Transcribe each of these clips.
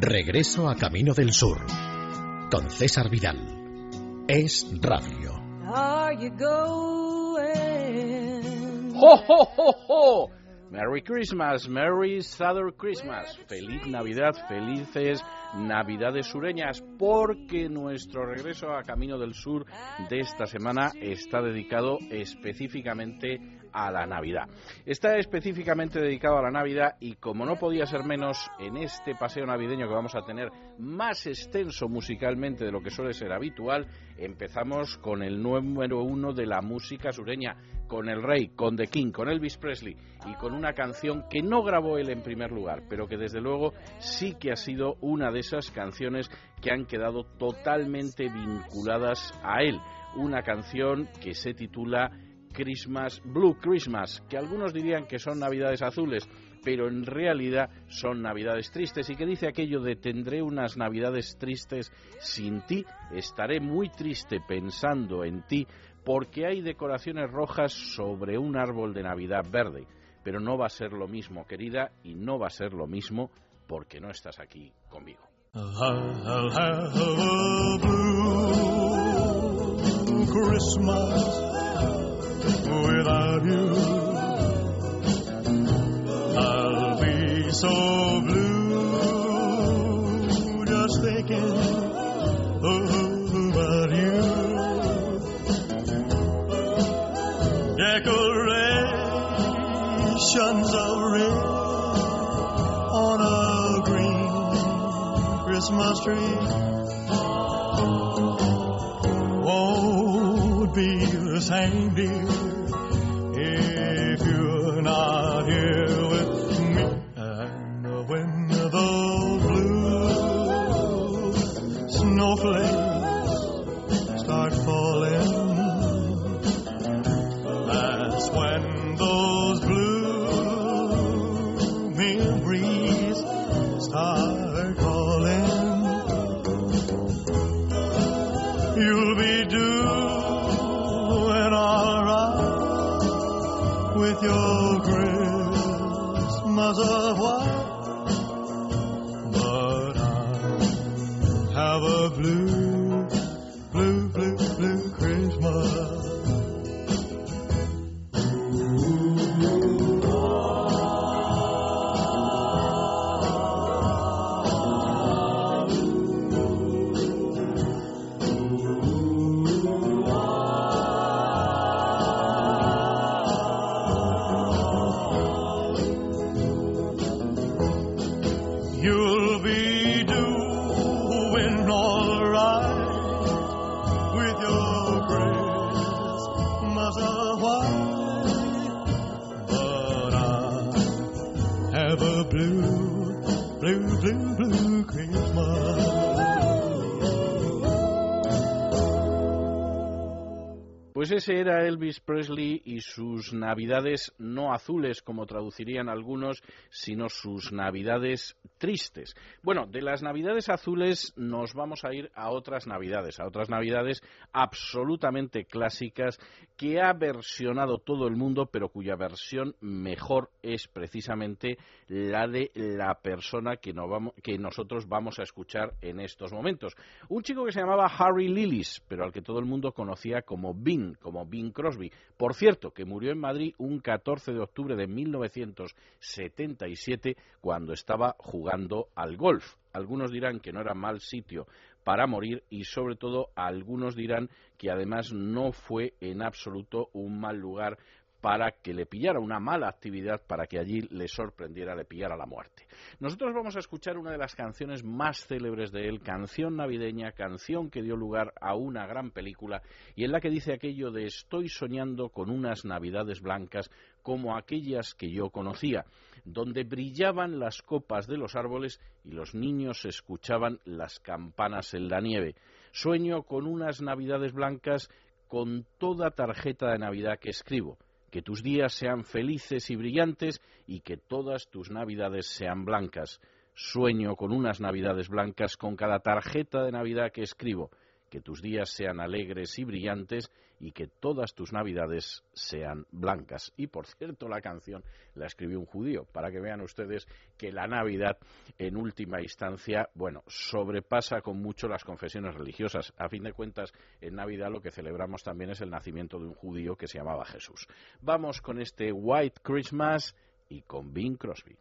Regreso a Camino del Sur con César Vidal. Es radio. ¡Ho, ho, ho, ho! Merry Christmas, Merry Southern Christmas. Feliz Navidad, felices Navidades sureñas, porque nuestro regreso a Camino del Sur de esta semana está dedicado específicamente a la Navidad. Está específicamente dedicado a la Navidad y como no podía ser menos en este paseo navideño que vamos a tener más extenso musicalmente de lo que suele ser habitual, empezamos con el número uno de la música sureña, con el rey, con The King, con Elvis Presley y con una canción que no grabó él en primer lugar, pero que desde luego sí que ha sido una de esas canciones que han quedado totalmente vinculadas a él. Una canción que se titula Christmas, Blue Christmas, que algunos dirían que son Navidades azules, pero en realidad son Navidades tristes y que dice aquello de tendré unas Navidades tristes sin ti, estaré muy triste pensando en ti, porque hay decoraciones rojas sobre un árbol de Navidad verde, pero no va a ser lo mismo, querida, y no va a ser lo mismo porque no estás aquí conmigo. Without you. I'll be so blue just thinking about you. Decorations of red on a green Christmas tree. Won't be the same, dear ese era Elvis Presley y sus navidades no azules, como traducirían algunos, sino sus navidades tristes. Bueno, de las navidades azules nos vamos a ir a otras navidades, a otras navidades absolutamente clásicas que ha versionado todo el mundo, pero cuya versión mejor es precisamente la de la persona que, que nosotros vamos a escuchar en estos momentos. Un chico que se llamaba Harry Lillis, pero al que todo el mundo conocía como Bing, como Bing Crosby. Por cierto, que murió en Madrid un 14 de octubre de 1977 cuando estaba jugando al golf. Algunos dirán que no era mal sitio para morir y sobre todo algunos dirán que además no fue en absoluto un mal lugar para que le pillara una mala actividad, para que allí le sorprendiera, le pillara la muerte. Nosotros vamos a escuchar una de las canciones más célebres de él, canción navideña, canción que dio lugar a una gran película y en la que dice aquello de estoy soñando con unas navidades blancas como aquellas que yo conocía, donde brillaban las copas de los árboles y los niños escuchaban las campanas en la nieve. Sueño con unas navidades blancas con toda tarjeta de Navidad que escribo que tus días sean felices y brillantes y que todas tus navidades sean blancas. Sueño con unas navidades blancas con cada tarjeta de Navidad que escribo, que tus días sean alegres y brillantes y que todas tus navidades sean blancas. Y por cierto, la canción la escribió un judío, para que vean ustedes que la Navidad, en última instancia, bueno, sobrepasa con mucho las confesiones religiosas. A fin de cuentas, en Navidad lo que celebramos también es el nacimiento de un judío que se llamaba Jesús. Vamos con este White Christmas y con Bing Crosby.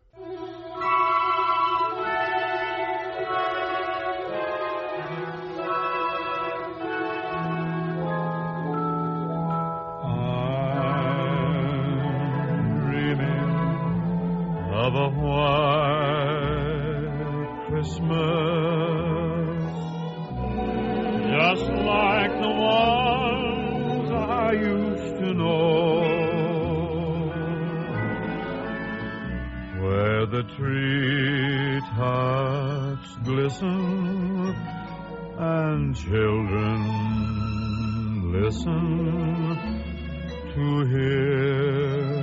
Of a white Christmas, just like the ones I used to know, where the tree treetops glisten and children listen to hear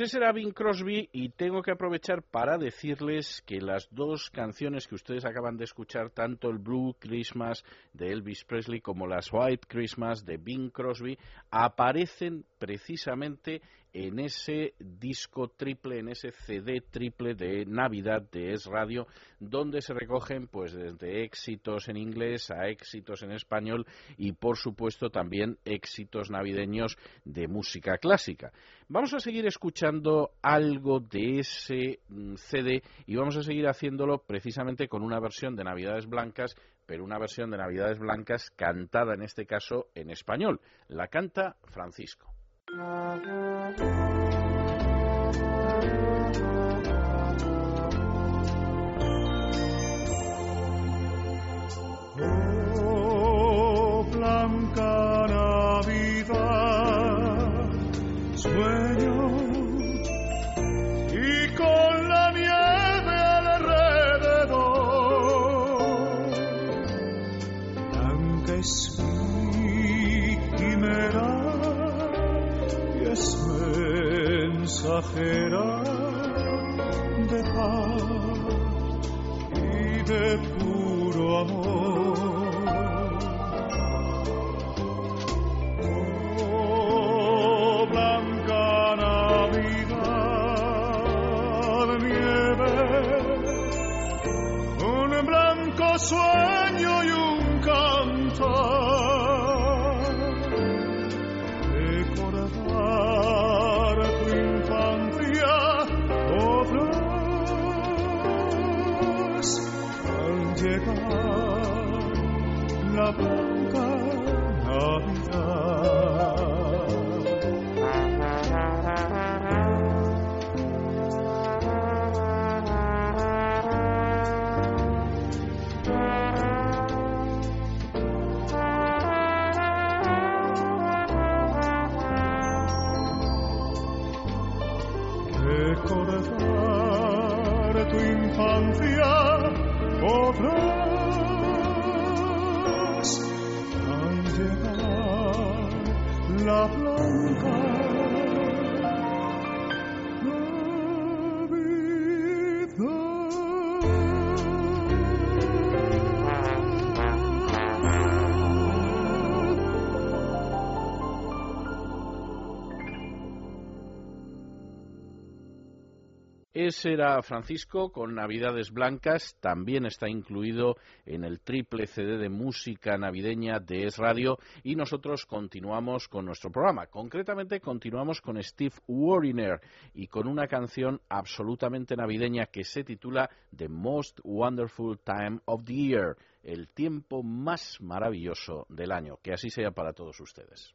Ese era Bing Crosby y tengo que aprovechar para decirles que las dos canciones que ustedes acaban de escuchar, tanto el Blue Christmas de Elvis Presley como las White Christmas de Bing Crosby, aparecen precisamente en ese disco triple, en ese CD triple de Navidad de Es Radio, donde se recogen pues desde éxitos en inglés a éxitos en español y por supuesto también éxitos navideños de música clásica. Vamos a seguir escuchando algo de ese mm, CD y vamos a seguir haciéndolo precisamente con una versión de Navidades Blancas, pero una versión de Navidades Blancas cantada en este caso en español. La canta Francisco. 啦啦 אחר Ese era Francisco con Navidades Blancas, también está incluido en el triple CD de música navideña de Es Radio y nosotros continuamos con nuestro programa. Concretamente continuamos con Steve Wariner y con una canción absolutamente navideña que se titula The Most Wonderful Time of the Year, el tiempo más maravilloso del año. Que así sea para todos ustedes.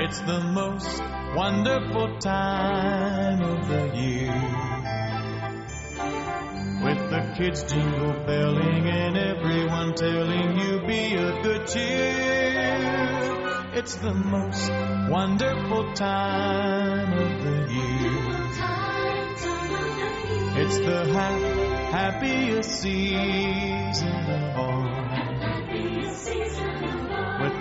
It's the most wonderful time of the year. With the kids jingle belling and everyone telling you be a good cheer. It's the most wonderful time of the year. It's the ha- happiest season of all.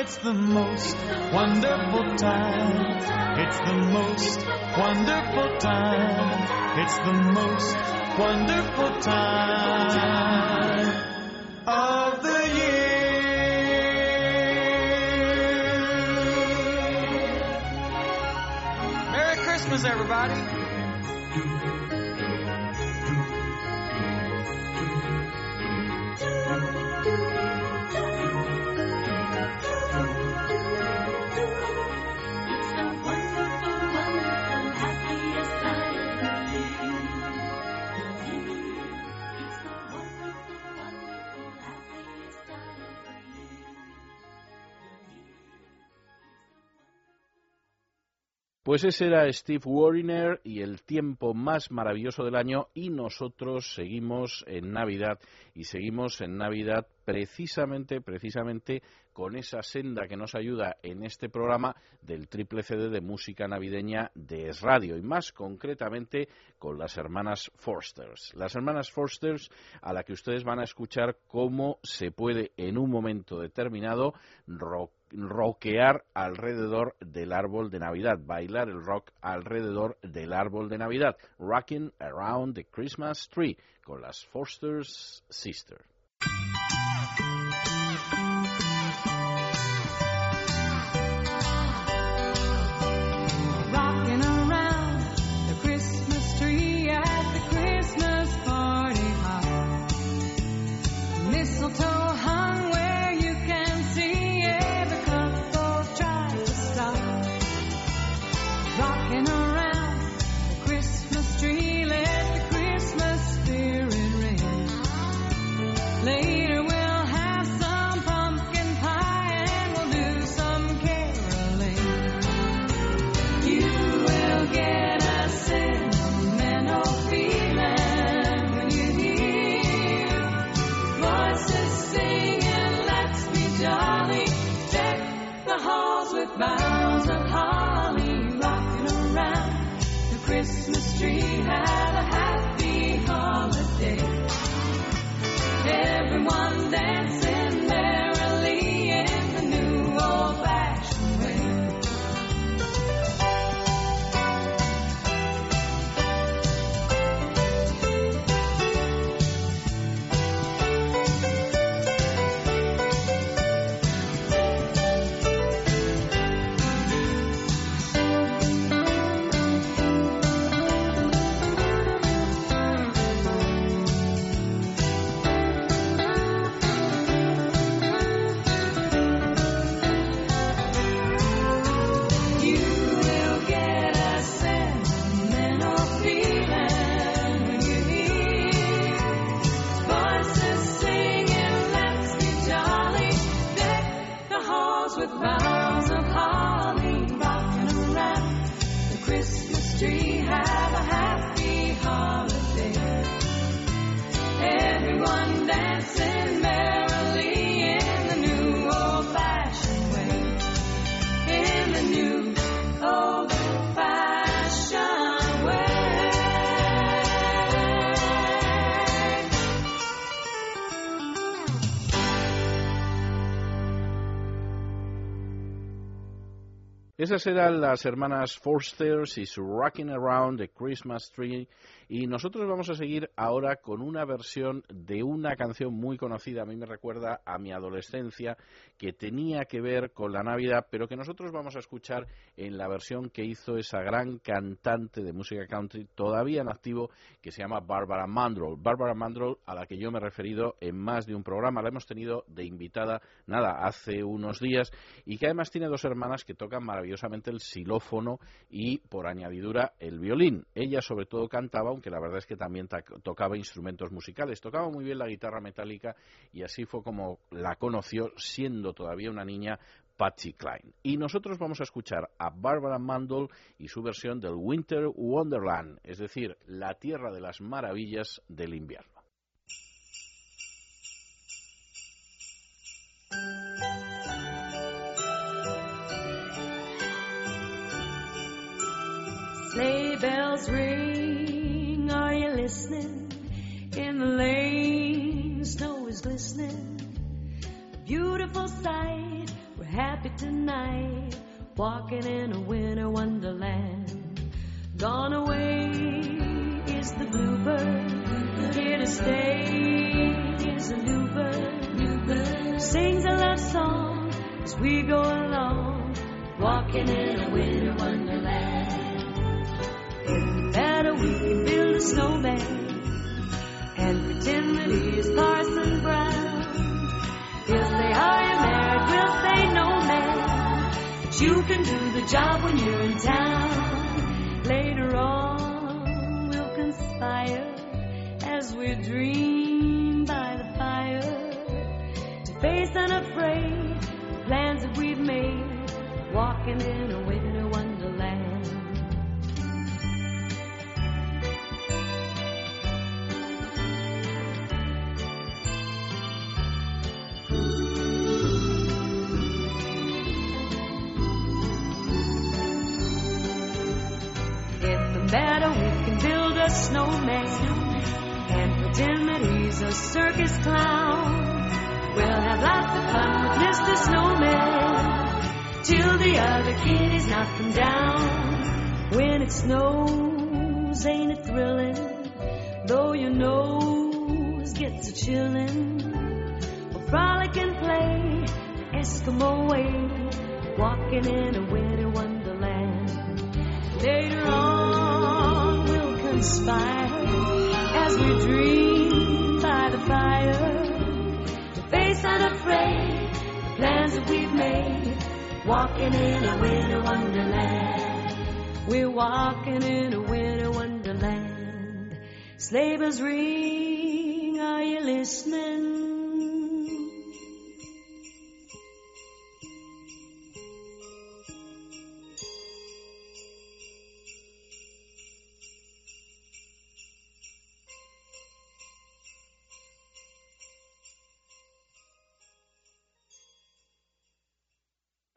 It's the most wonderful time. It's the most wonderful time. It's the most wonderful time of the year. Merry Christmas, everybody. Pues ese era Steve Wariner y el tiempo más maravilloso del año y nosotros seguimos en Navidad y seguimos en Navidad precisamente, precisamente con esa senda que nos ayuda en este programa del triple CD de música navideña de Es Radio y más concretamente con las hermanas Forsters. Las hermanas Forsters a la que ustedes van a escuchar cómo se puede en un momento determinado rock rockear alrededor del árbol de Navidad, bailar el rock alrededor del árbol de Navidad, rocking around the Christmas tree con las Foster's Sisters. Esas eran las hermanas Forsters y su Rocking Around the Christmas Tree. Y nosotros vamos a seguir ahora con una versión de una canción muy conocida. A mí me recuerda a mi adolescencia, que tenía que ver con la Navidad, pero que nosotros vamos a escuchar en la versión que hizo esa gran cantante de música country, todavía en activo, que se llama Barbara Mandrell. Barbara Mandrell, a la que yo me he referido en más de un programa. La hemos tenido de invitada, nada, hace unos días, y que además tiene dos hermanas que tocan maravillosamente el xilófono y, por añadidura, el violín. Ella, sobre todo, cantaba, aunque la verdad es que también ta- tocaba instrumentos musicales. Tocaba muy bien la guitarra metálica y así fue como la conoció, siendo todavía una niña, Patsy Cline. Y nosotros vamos a escuchar a Barbara Mandel y su versión del Winter Wonderland, es decir, la tierra de las maravillas del invierno. Sleigh bells ring, are you listening? In the lane, snow is glistening. A beautiful sight, happy tonight, walking in a winter wonderland. Gone away is the bluebird, here to stay is a new bird. Sings a love song as we go along, walking in a winter wonderland. Better we build a snowman You can do the job when you're in town. Later on, we'll conspire as we dream by the fire to face unafraid the plans that we've made, walking in a winter snowman and pretend that he's a circus clown. We'll have lots of fun with Mr. Snowman till the other kiddies knock him down. When it snows, ain't it thrilling? Though your nose gets a chillin', we'll frolic and play the Eskimo way, walking in a winter wonderland. Later on, as we dream by the fire to face unafraid the plans that we've made. Walking in a winter wonderland. We're walking in a winter wonderland. Bells ring, are you listening?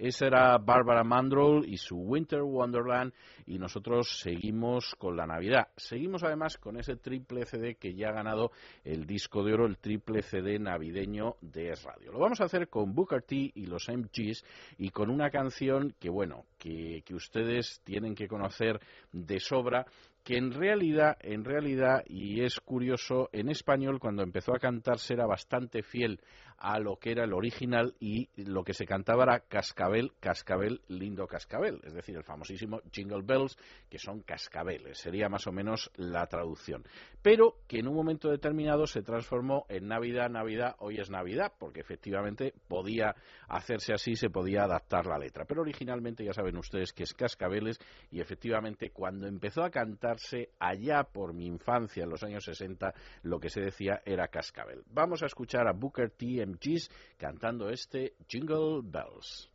Esa era Barbara Mandrell y su Winter Wonderland y nosotros seguimos con la Navidad. Seguimos además con ese triple CD que ya ha ganado el disco de oro, el triple CD navideño de Es Radio. Lo vamos a hacer con Booker T y los MGs y con una canción que, bueno, que, que ustedes tienen que conocer de sobra que en realidad, en realidad, y es curioso, en español cuando empezó a cantarse era bastante fiel a lo que era el original y lo que se cantaba era cascabel, cascabel, lindo cascabel, es decir, el famosísimo Jingle Bells, que son cascabeles, sería más o menos la traducción. Pero que en un momento determinado se transformó en Navidad, Navidad, hoy es Navidad, porque efectivamente podía hacerse así, se podía adaptar la letra. Pero originalmente ya saben ustedes que es cascabeles y efectivamente cuando empezó a cantarse allá por mi infancia, en los años 60, lo que se decía era cascabel. Vamos a escuchar a Booker T. MGs cantando este Jingle Bells.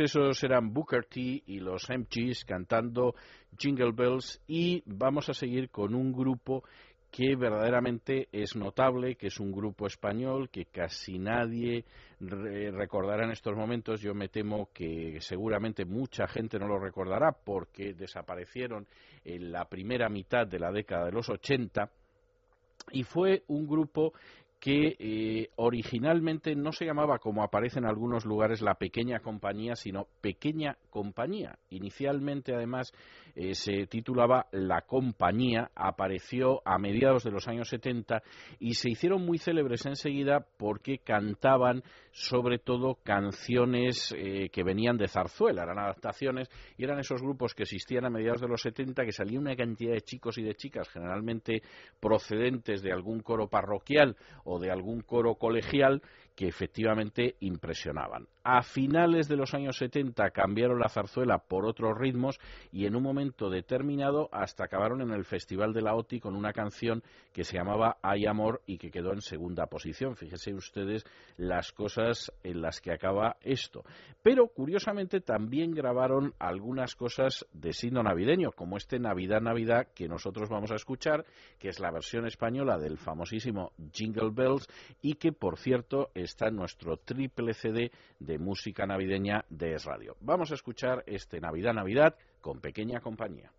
Esos eran Booker T y los MGs cantando Jingle Bells y vamos a seguir con un grupo que verdaderamente es notable, que es un grupo español que casi nadie re- recordará en estos momentos. Yo me temo que seguramente mucha gente no lo recordará porque desaparecieron en la primera mitad de la década de los 80 y fue un grupo que eh, originalmente no se llamaba como aparece en algunos lugares la pequeña compañía, sino pequeña compañía. Inicialmente, además, eh, se titulaba La Compañía, apareció a mediados de los años 70 y se hicieron muy célebres enseguida porque cantaban sobre todo canciones eh, que venían de zarzuela, eran adaptaciones y eran esos grupos que existían a mediados de los 70 que salía una cantidad de chicos y de chicas generalmente procedentes de algún coro parroquial o de algún coro colegial que efectivamente impresionaban. A finales de los años 70 cambiaron la zarzuela por otros ritmos y en un momento determinado hasta acabaron en el Festival de la OTI con una canción que se llamaba Hay Amor y que quedó en segunda posición. Fíjense ustedes las cosas en las que acaba esto. Pero curiosamente también grabaron algunas cosas de signo navideño, como este Navidad Navidad que nosotros vamos a escuchar, que es la versión española del famosísimo Jingle Bells y que por cierto está en nuestro triple CD de música navideña de Es Radio. Vamos a escuchar este Navidad Navidad con pequeña compañía.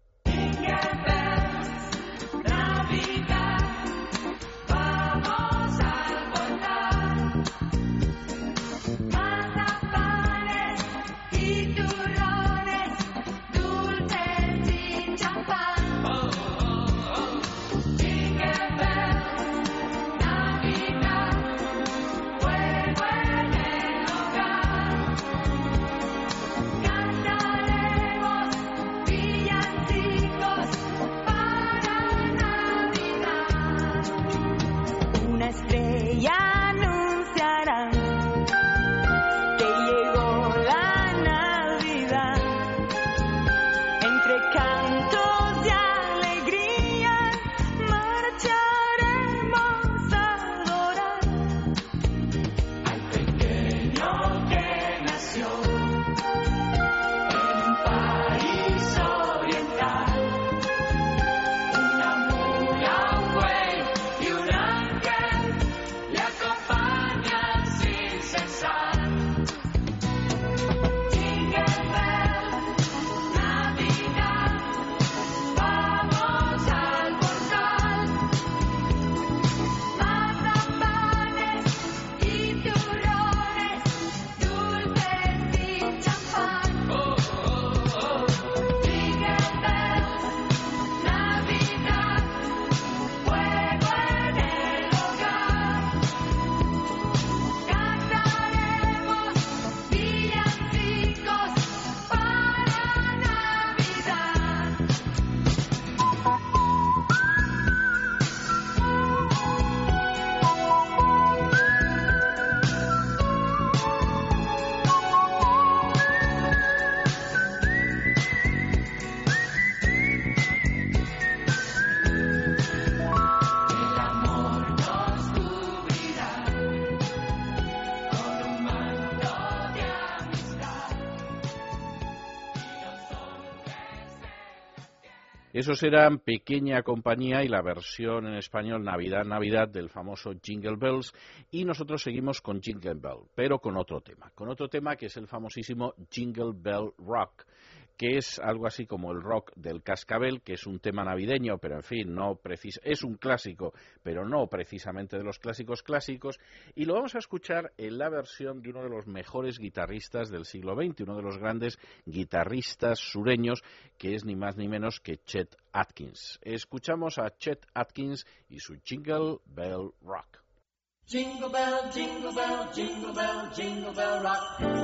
Esos eran Pequeña Compañía y la versión en español Navidad, Navidad del famoso Jingle Bells. Y nosotros seguimos con Jingle Bell, pero con otro tema. Con otro tema que es el famosísimo Jingle Bell Rock que es algo así como el rock del cascabel, que es un tema navideño, pero en fin, no precis es un clásico, pero no precisamente de los clásicos clásicos, y lo vamos a escuchar en la versión de uno de los mejores guitarristas del siglo XX, uno de los grandes guitarristas sureños, que es ni más ni menos que Chet Atkins. Escuchamos a Chet Atkins y su Jingle Bell Rock. Jingle bell, jingle bell, jingle bell, jingle bell rock.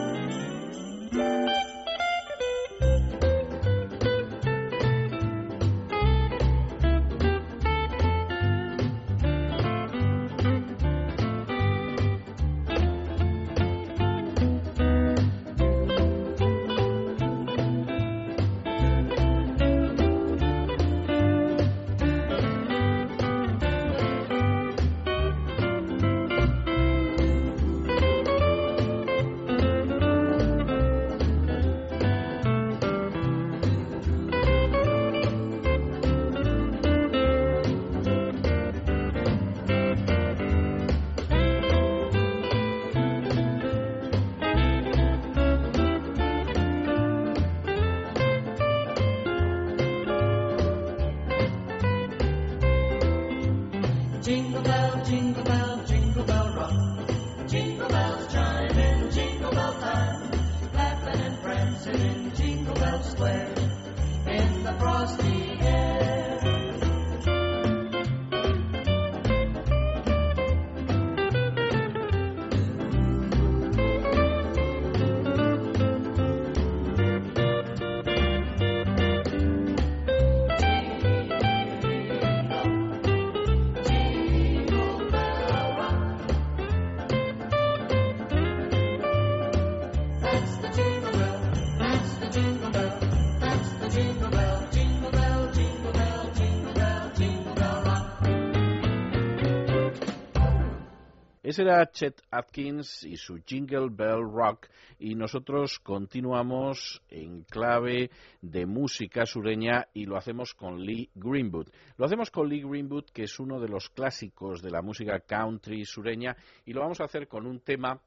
Ese era Chet Atkins y su Jingle Bell Rock y nosotros continuamos en clave de música sureña y lo hacemos con Lee Greenwood. Lo hacemos con Lee Greenwood que es uno de los clásicos de la música country sureña y lo vamos a hacer con un tema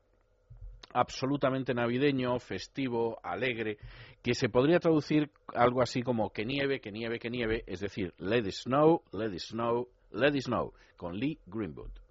absolutamente navideño, festivo, alegre, que se podría traducir algo así como que nieve, que nieve, que nieve, es decir, let it snow, let it snow, let it snow, con Lee Greenwood.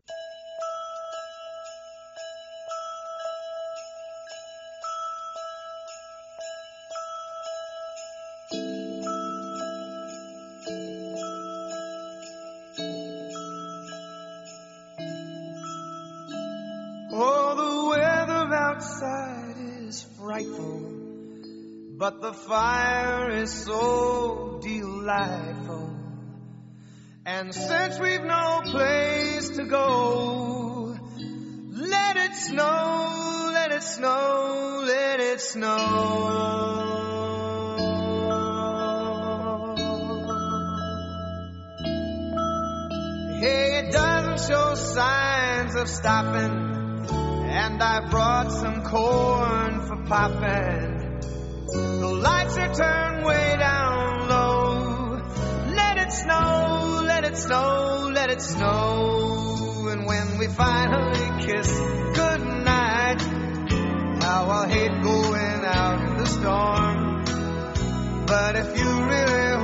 The fire is so delightful. And since we've no place to go, let it snow, let it snow, let it snow. Hey, it doesn't show signs of stopping. And I brought some corn for popping. Are turned way down low. Let it snow, let it snow, let it snow. And when we finally kiss goodnight, how I'll hate going out in the storm. But if you really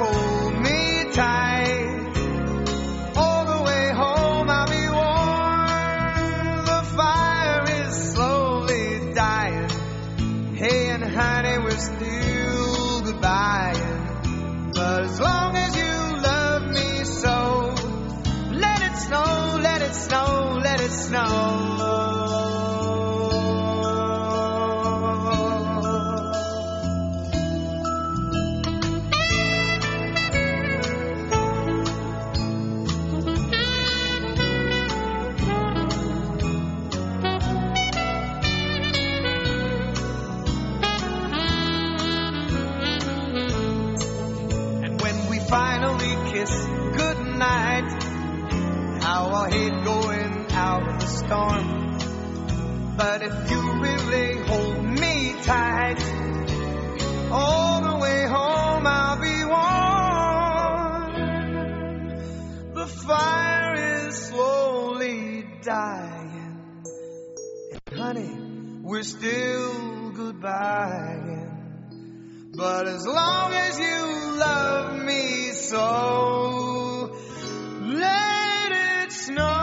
storm. But if you really hold me tight, all the way home I'll be warm. The fire is slowly dying. And honey, we're still goodbye. But as long as you love me so, let it snow,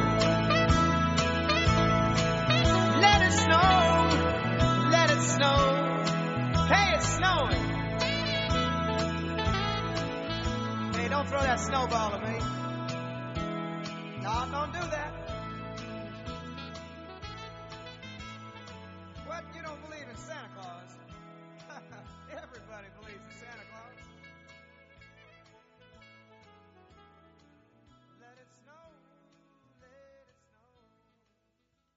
Snowball at me. No, don't do that. What? You don't believe in Santa Claus? Everybody believes in Santa Claus.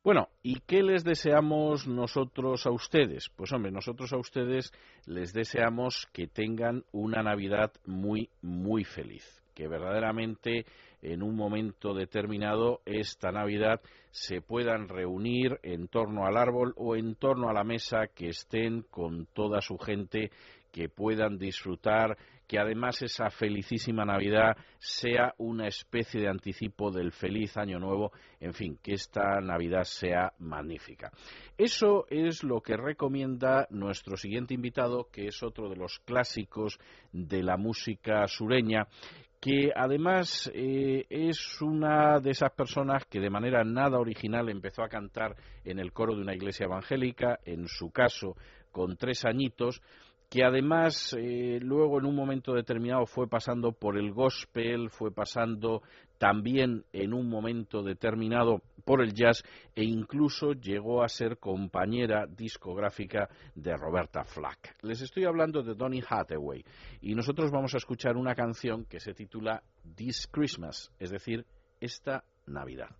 Bueno, ¿y qué les deseamos nosotros a ustedes? Pues hombre, nosotros a ustedes les deseamos que tengan una Navidad muy, muy feliz, que verdaderamente en un momento determinado esta Navidad se puedan reunir en torno al árbol o en torno a la mesa, que estén con toda su gente, que puedan disfrutar, que además esa felicísima Navidad sea una especie de anticipo del feliz Año Nuevo, en fin, que esta Navidad sea magnífica. Eso es lo que recomienda nuestro siguiente invitado, que es otro de los clásicos de la música sureña, que además eh, es una de esas personas que de manera nada original empezó a cantar en el coro de una iglesia evangélica, en su caso con tres añitos, que además eh, luego en un momento determinado fue pasando por el gospel, fue pasando también en un momento determinado por el jazz e incluso llegó a ser compañera discográfica de Roberta Flack. Les estoy hablando de Donny Hathaway y nosotros vamos a escuchar una canción que se titula This Christmas, es decir, esta Navidad.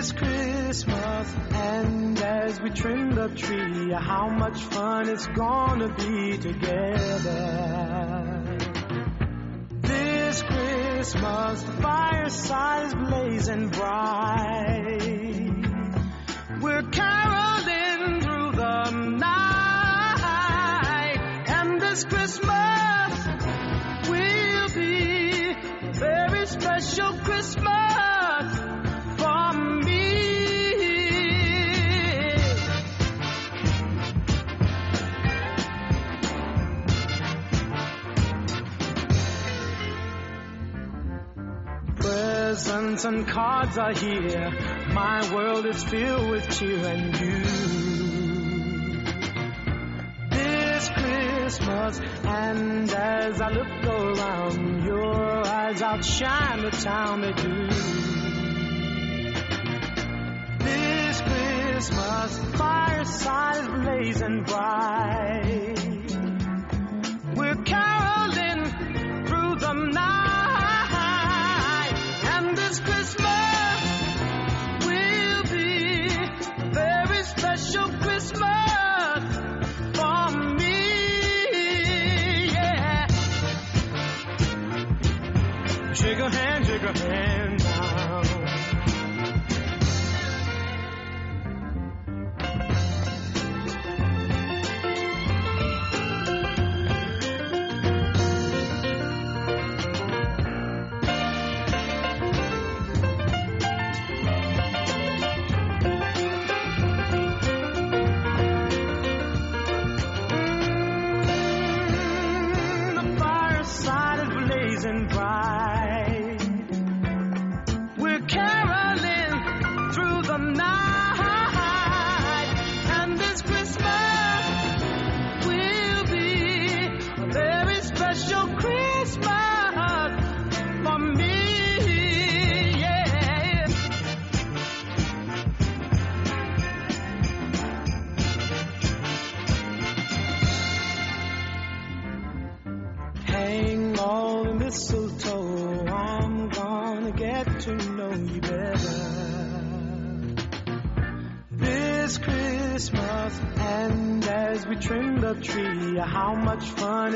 This Christmas, and as we trim the tree, how much fun it's gonna be together. This Christmas, the fireside is blazing bright. We're caroling through the night, and this Christmas will be a very special Christmas Presents and cards are here. My world is filled with cheer and you. This Christmas, and as I look around, your eyes outshine the town they do. This Christmas, fireside is blazing bright. We're caroling your hand.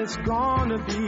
It's gonna be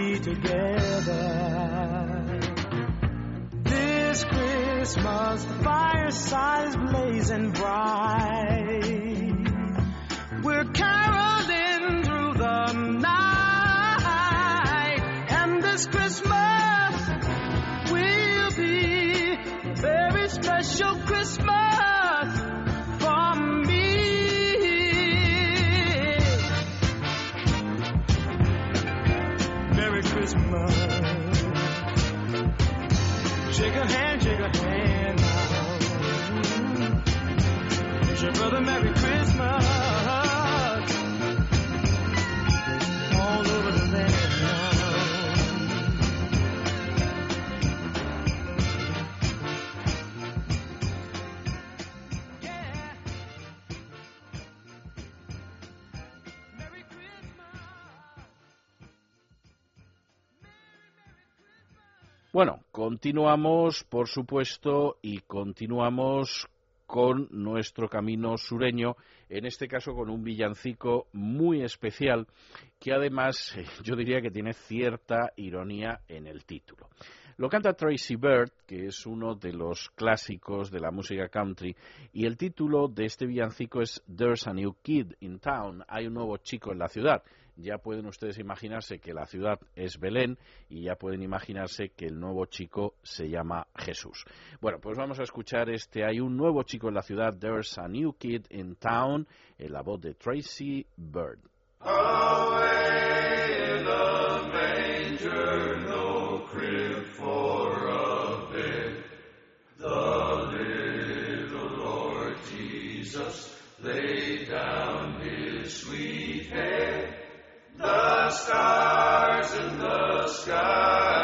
continuamos, por supuesto, y continuamos con nuestro camino sureño, en este caso con un villancico muy especial que además yo diría que tiene cierta ironía en el título. Lo canta Tracy Bird, que es uno de los clásicos de la música country, y el título de este villancico es There's a New Kid in Town, hay un nuevo chico en la ciudad. Ya pueden ustedes imaginarse que la ciudad es Belén y ya pueden imaginarse que el nuevo chico se llama Jesús. Bueno, pues vamos a escuchar este Hay un nuevo chico en la ciudad, There's a New Kid in Town, en la voz de Tracy Bird. stars in the sky.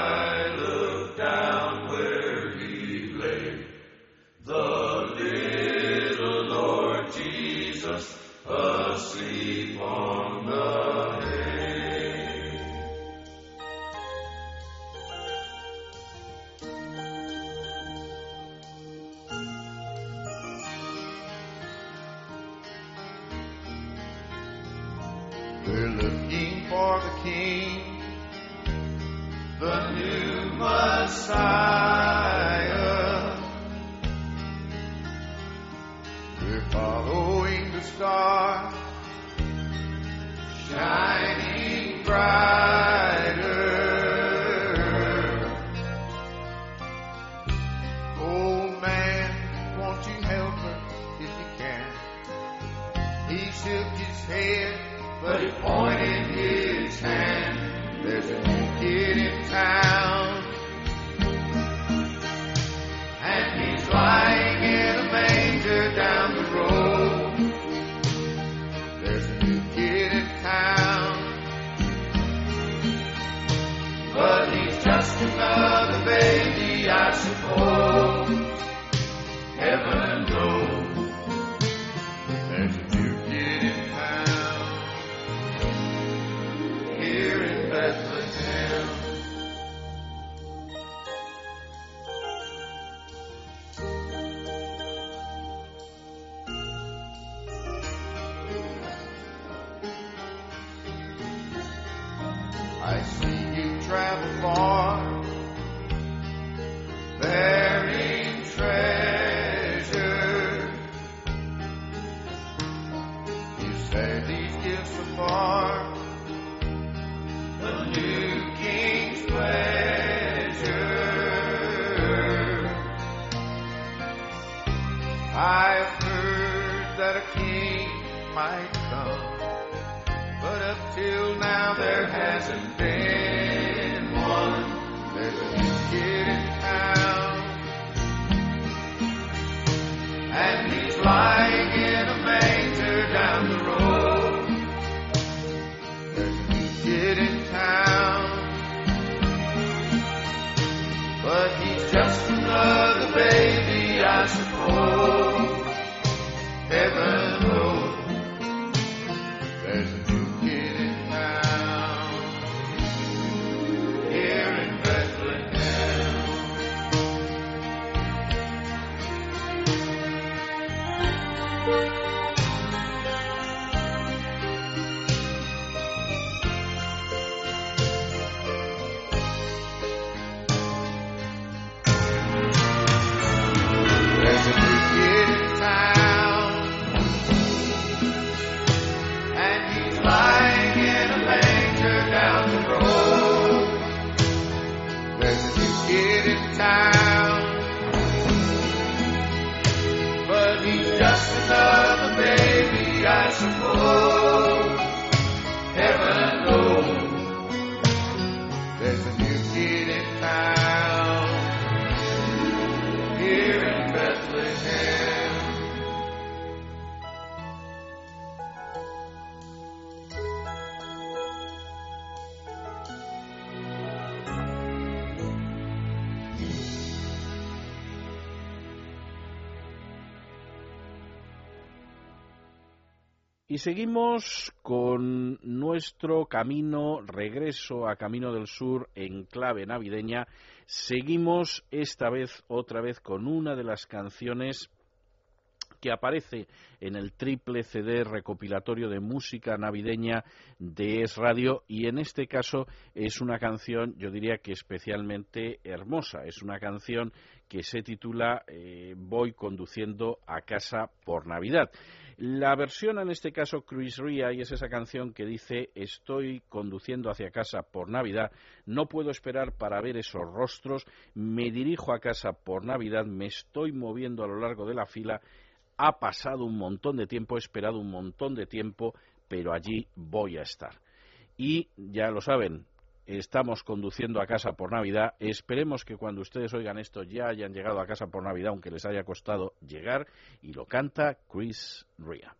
Messiah. We're following the star, shining brighter. Y seguimos con nuestro camino, regreso a Camino del Sur en clave navideña. Seguimos esta vez, otra vez, con una de las canciones que aparece en el triple CD recopilatorio de música navideña de Es Radio y en este caso es una canción, yo diría que especialmente hermosa. Es una canción que se titula eh, Voy conduciendo a casa por Navidad. La versión en este caso Chris Ria y es esa canción que dice Estoy conduciendo hacia casa por Navidad, no puedo esperar para ver esos rostros, me dirijo a casa por Navidad, me estoy moviendo a lo largo de la fila, ha pasado un montón de tiempo, he esperado un montón de tiempo, pero allí voy a estar. Y ya lo saben, estamos conduciendo a casa por Navidad. Esperemos que cuando ustedes oigan esto ya hayan llegado a casa por Navidad, aunque les haya costado llegar. Y lo canta Chris Ria.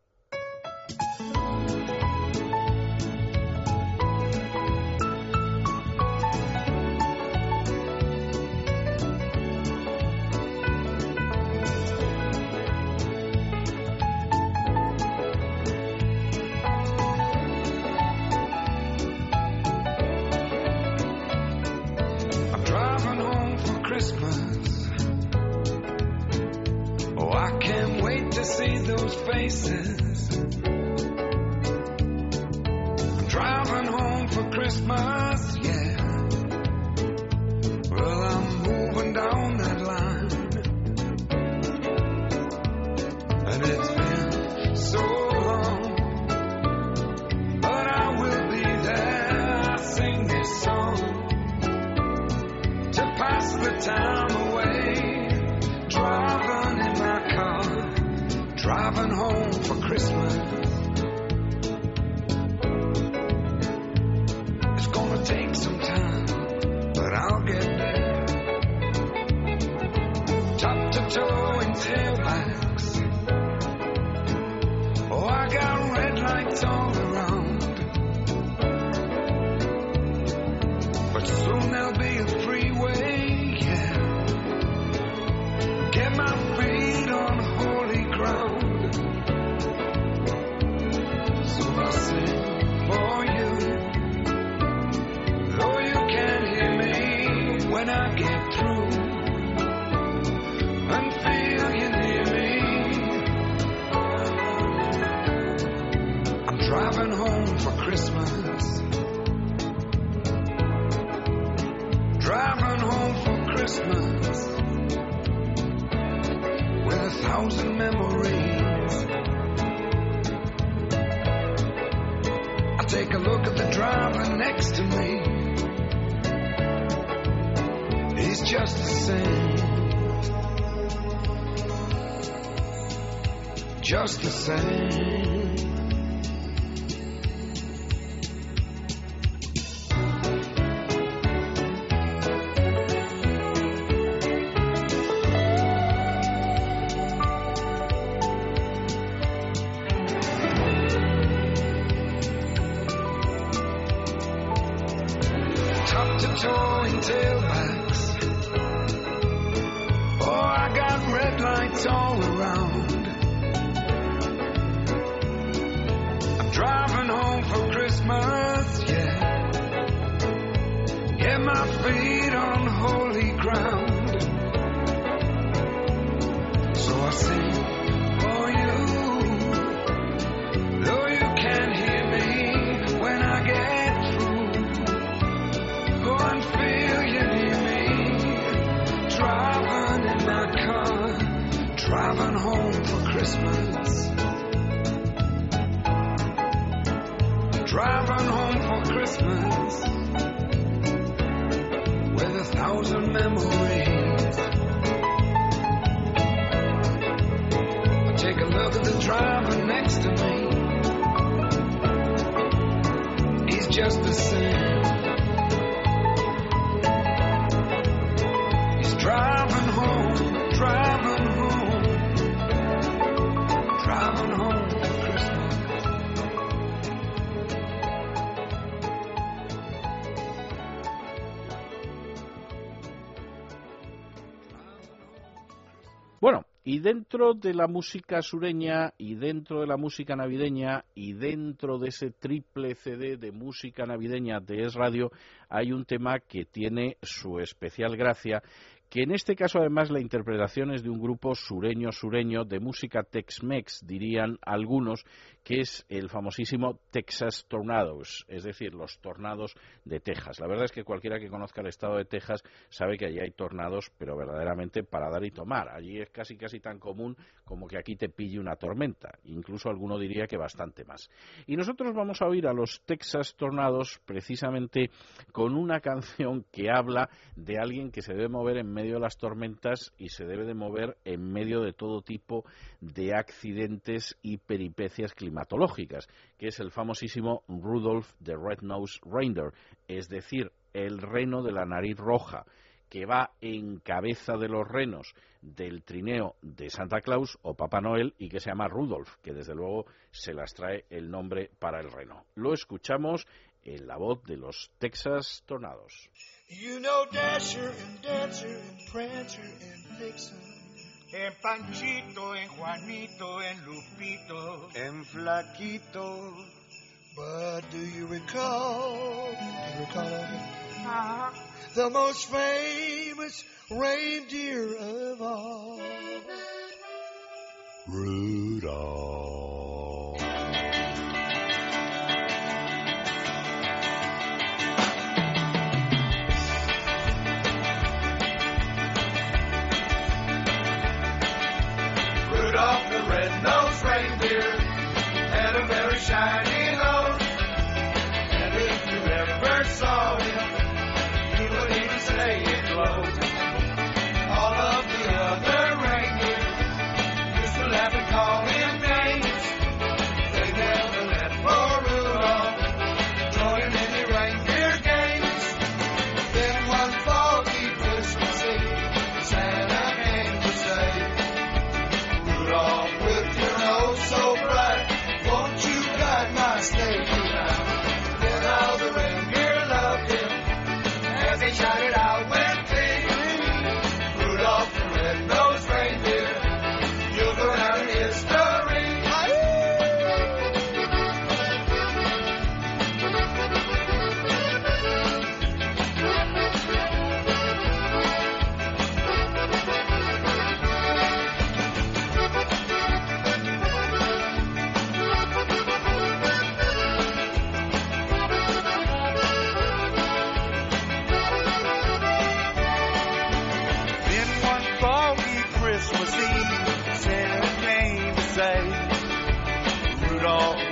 Faces. Driving home for Christmas, yeah. Well, I'm moving down that line. And it's been so long. But I will be there. I sing this song to pass the time Just the same. Driving home for Christmas with a thousand memories. I take a look at the driver next to me. He's just the same. Y dentro de la música sureña y dentro de la música navideña y dentro de ese triple CD de música navideña de Es Radio hay un tema que tiene su especial gracia que en este caso además la interpretación es de un grupo sureño-sureño de música Tex-Mex, dirían algunos, que es el famosísimo Texas Tornadoes, es decir, los tornados de Texas. La verdad es que cualquiera que conozca el estado de Texas sabe que allí hay tornados, pero verdaderamente para dar y tomar. Allí es casi casi tan común como que aquí te pille una tormenta, incluso alguno diría que bastante más. Y nosotros vamos a oír a los Texas Tornados precisamente con una canción que habla de alguien que se debe mover en medio de las tormentas y se debe de mover en medio de todo tipo de accidentes y peripecias climatológicas, que es el famosísimo Rudolph the Red-Nosed Reindeer, es decir, el reno de la nariz roja, que va en cabeza de los renos del trineo de Santa Claus o Papá Noel y que se llama Rudolph, que desde luego se las trae el nombre para el reno. Lo escuchamos en la voz de los Texas Tornados. En Panchito, en Juanito, en Lupito, en Flaquito. But do you recall, do you recall the most famous reindeer of all? Rudolph. Shine.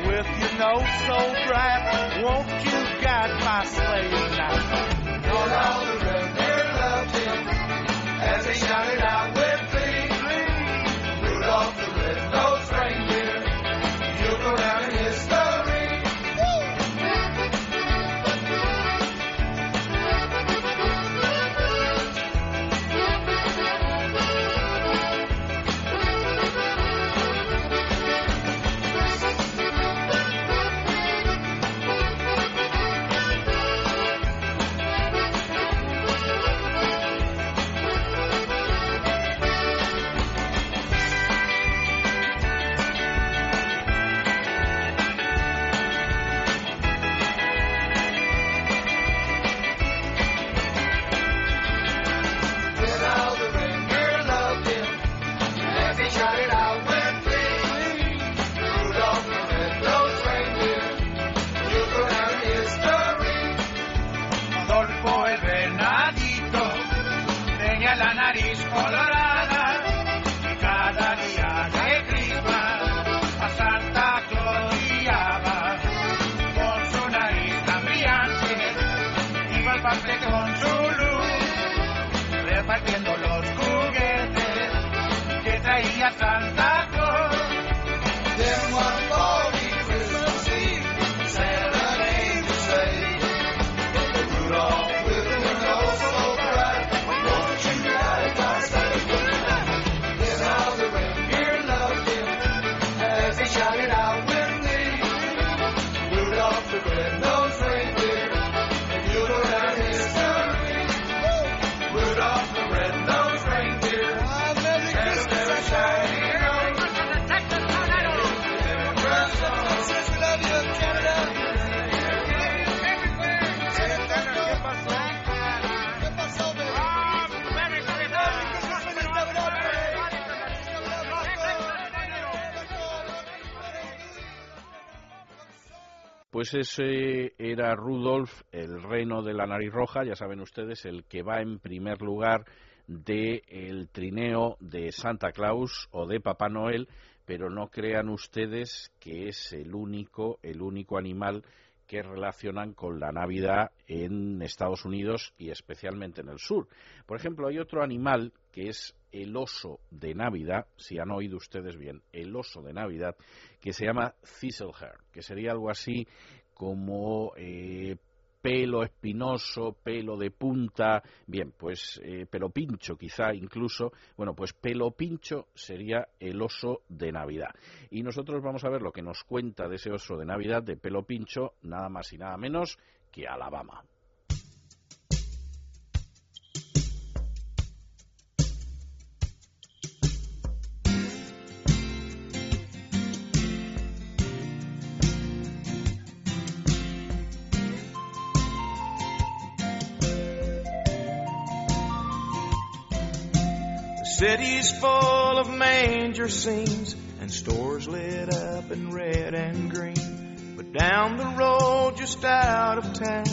With your nose so bright, won't you guide my sleigh tonight? Lord, all the reindeer loved him as they shouted out Pues ese era Rudolf, el reno de la nariz roja, ya saben ustedes, el que va en primer lugar del el trineo de Santa Claus o de Papá Noel, pero no crean ustedes que es el único, el único animal que relacionan con la Navidad en Estados Unidos y especialmente en el sur. Por ejemplo, hay otro animal que es el oso de Navidad, si han oído ustedes bien, el oso de Navidad, que se llama Thistlehair, que sería algo así como eh, pelo espinoso, pelo de punta, bien, pues eh, pelo pincho quizá incluso, bueno, pues pelo pincho sería el oso de Navidad. Y nosotros vamos a ver lo que nos cuenta de ese oso de Navidad de pelo pincho, nada más y nada menos que Alabama. City's full of manger scenes and stores lit up in red and green. But down the road, just out of town,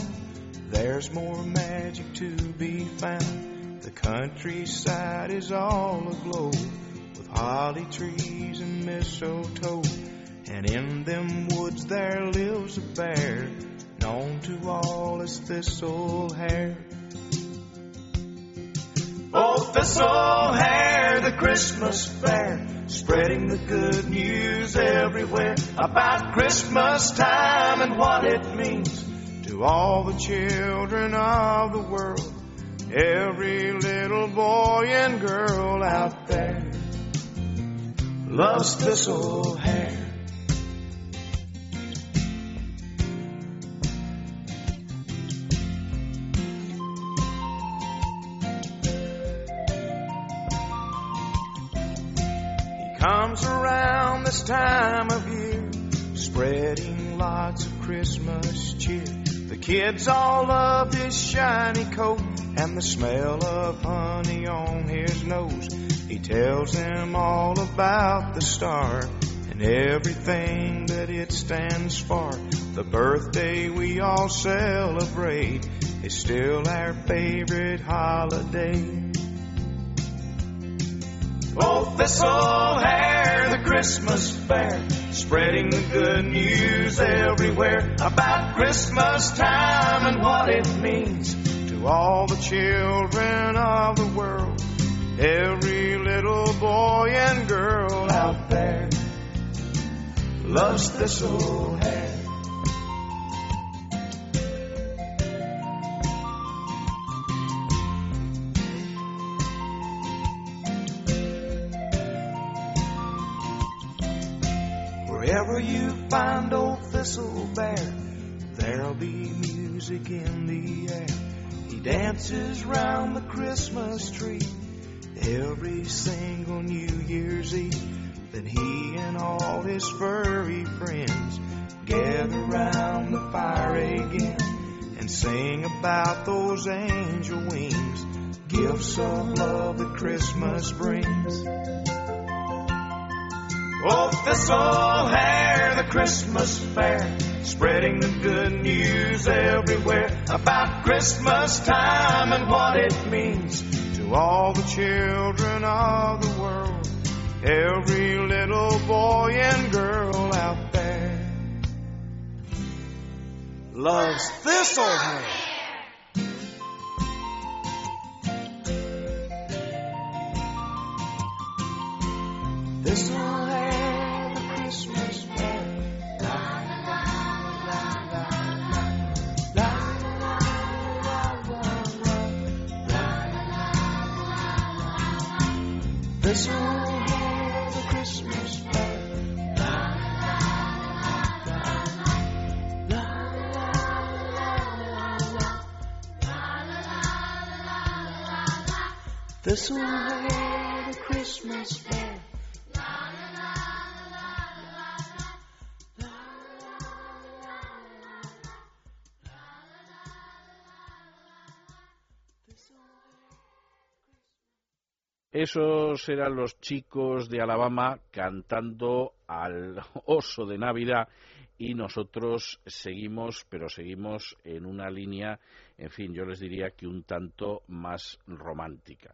there's more magic to be found. The countryside is all aglow with holly trees and mistletoe. And in them woods there lives a bear known to all as thistle hair. Thistle hair, the Christmas fair, spreading the good news everywhere about Christmas time and what it means to all the children of the world. Every little boy and girl out there loves thistle hair. This time of year, spreading lots of Christmas cheer. The kids all love his shiny coat and the smell of honey on his nose. He tells them all about the star and everything that it stands for. The birthday we all celebrate is still our favorite holiday. Oh, thistle hair, Christmas fair, spreading the good news everywhere about Christmas time and what it means to all the children of the world. Every little boy and girl out there loves thistle hair. Wherever you find old Thistle Bear, there'll be music in the air. He dances round the Christmas tree every single New Year's Eve. Then he and all his furry friends gather round the fire again and sing about those angel wings, gifts of love that Christmas brings. Oh, thistle hair, the Christmas fair, spreading the good news everywhere about Christmas time and what it means to all the children of the world. Every little boy and girl out there loves thistle hair. Thistle hair, This will hold a Christmas bell. Esos eran los chicos de Alabama cantando al oso de Navidad y nosotros seguimos, pero seguimos en una línea, en fin, yo les diría que un tanto más romántica.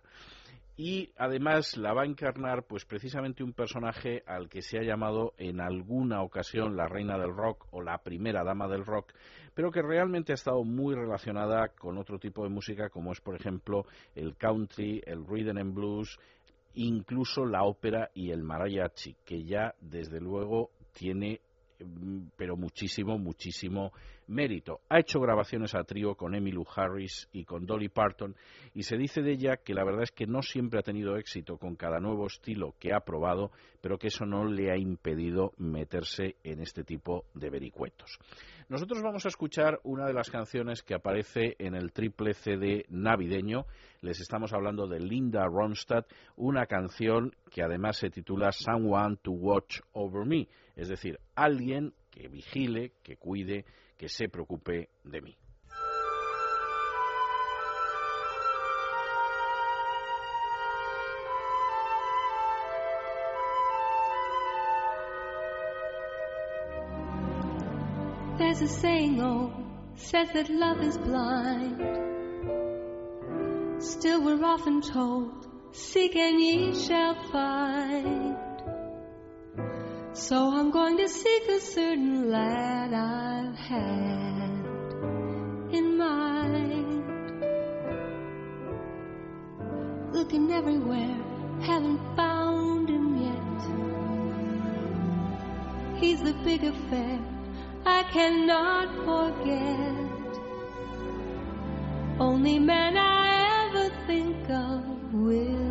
Y además la va a encarnar, pues precisamente un personaje al que se ha llamado en alguna ocasión la reina del rock o la primera dama del rock, pero que realmente ha estado muy relacionada con otro tipo de música, como es, por ejemplo, el country, el rhythm and blues, incluso la ópera y el mariachi, que ya desde luego tiene pero muchísimo, muchísimo mérito. Ha hecho grabaciones a trío con Emmylou Harris y con Dolly Parton y se dice de ella que la verdad es que no siempre ha tenido éxito con cada nuevo estilo que ha probado, pero que eso no le ha impedido meterse en este tipo de vericuetos. Nosotros vamos a escuchar una de las canciones que aparece en el triple CD navideño. Les estamos hablando de Linda Ronstadt, una canción que además se titula Someone to Watch Over Me, es decir, alguien que vigile, que cuide, que se preocupe de mí. There's a saying, oh, says that love is blind. Still, we're often told, seek and ye shall find. So I'm going to seek a certain lad I've had in mind. Looking everywhere, haven't found him yet. He's the big affair I cannot forget. Only man I ever think of with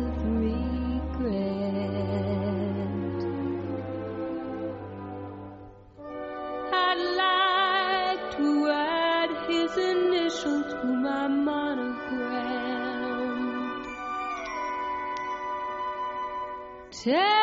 Tell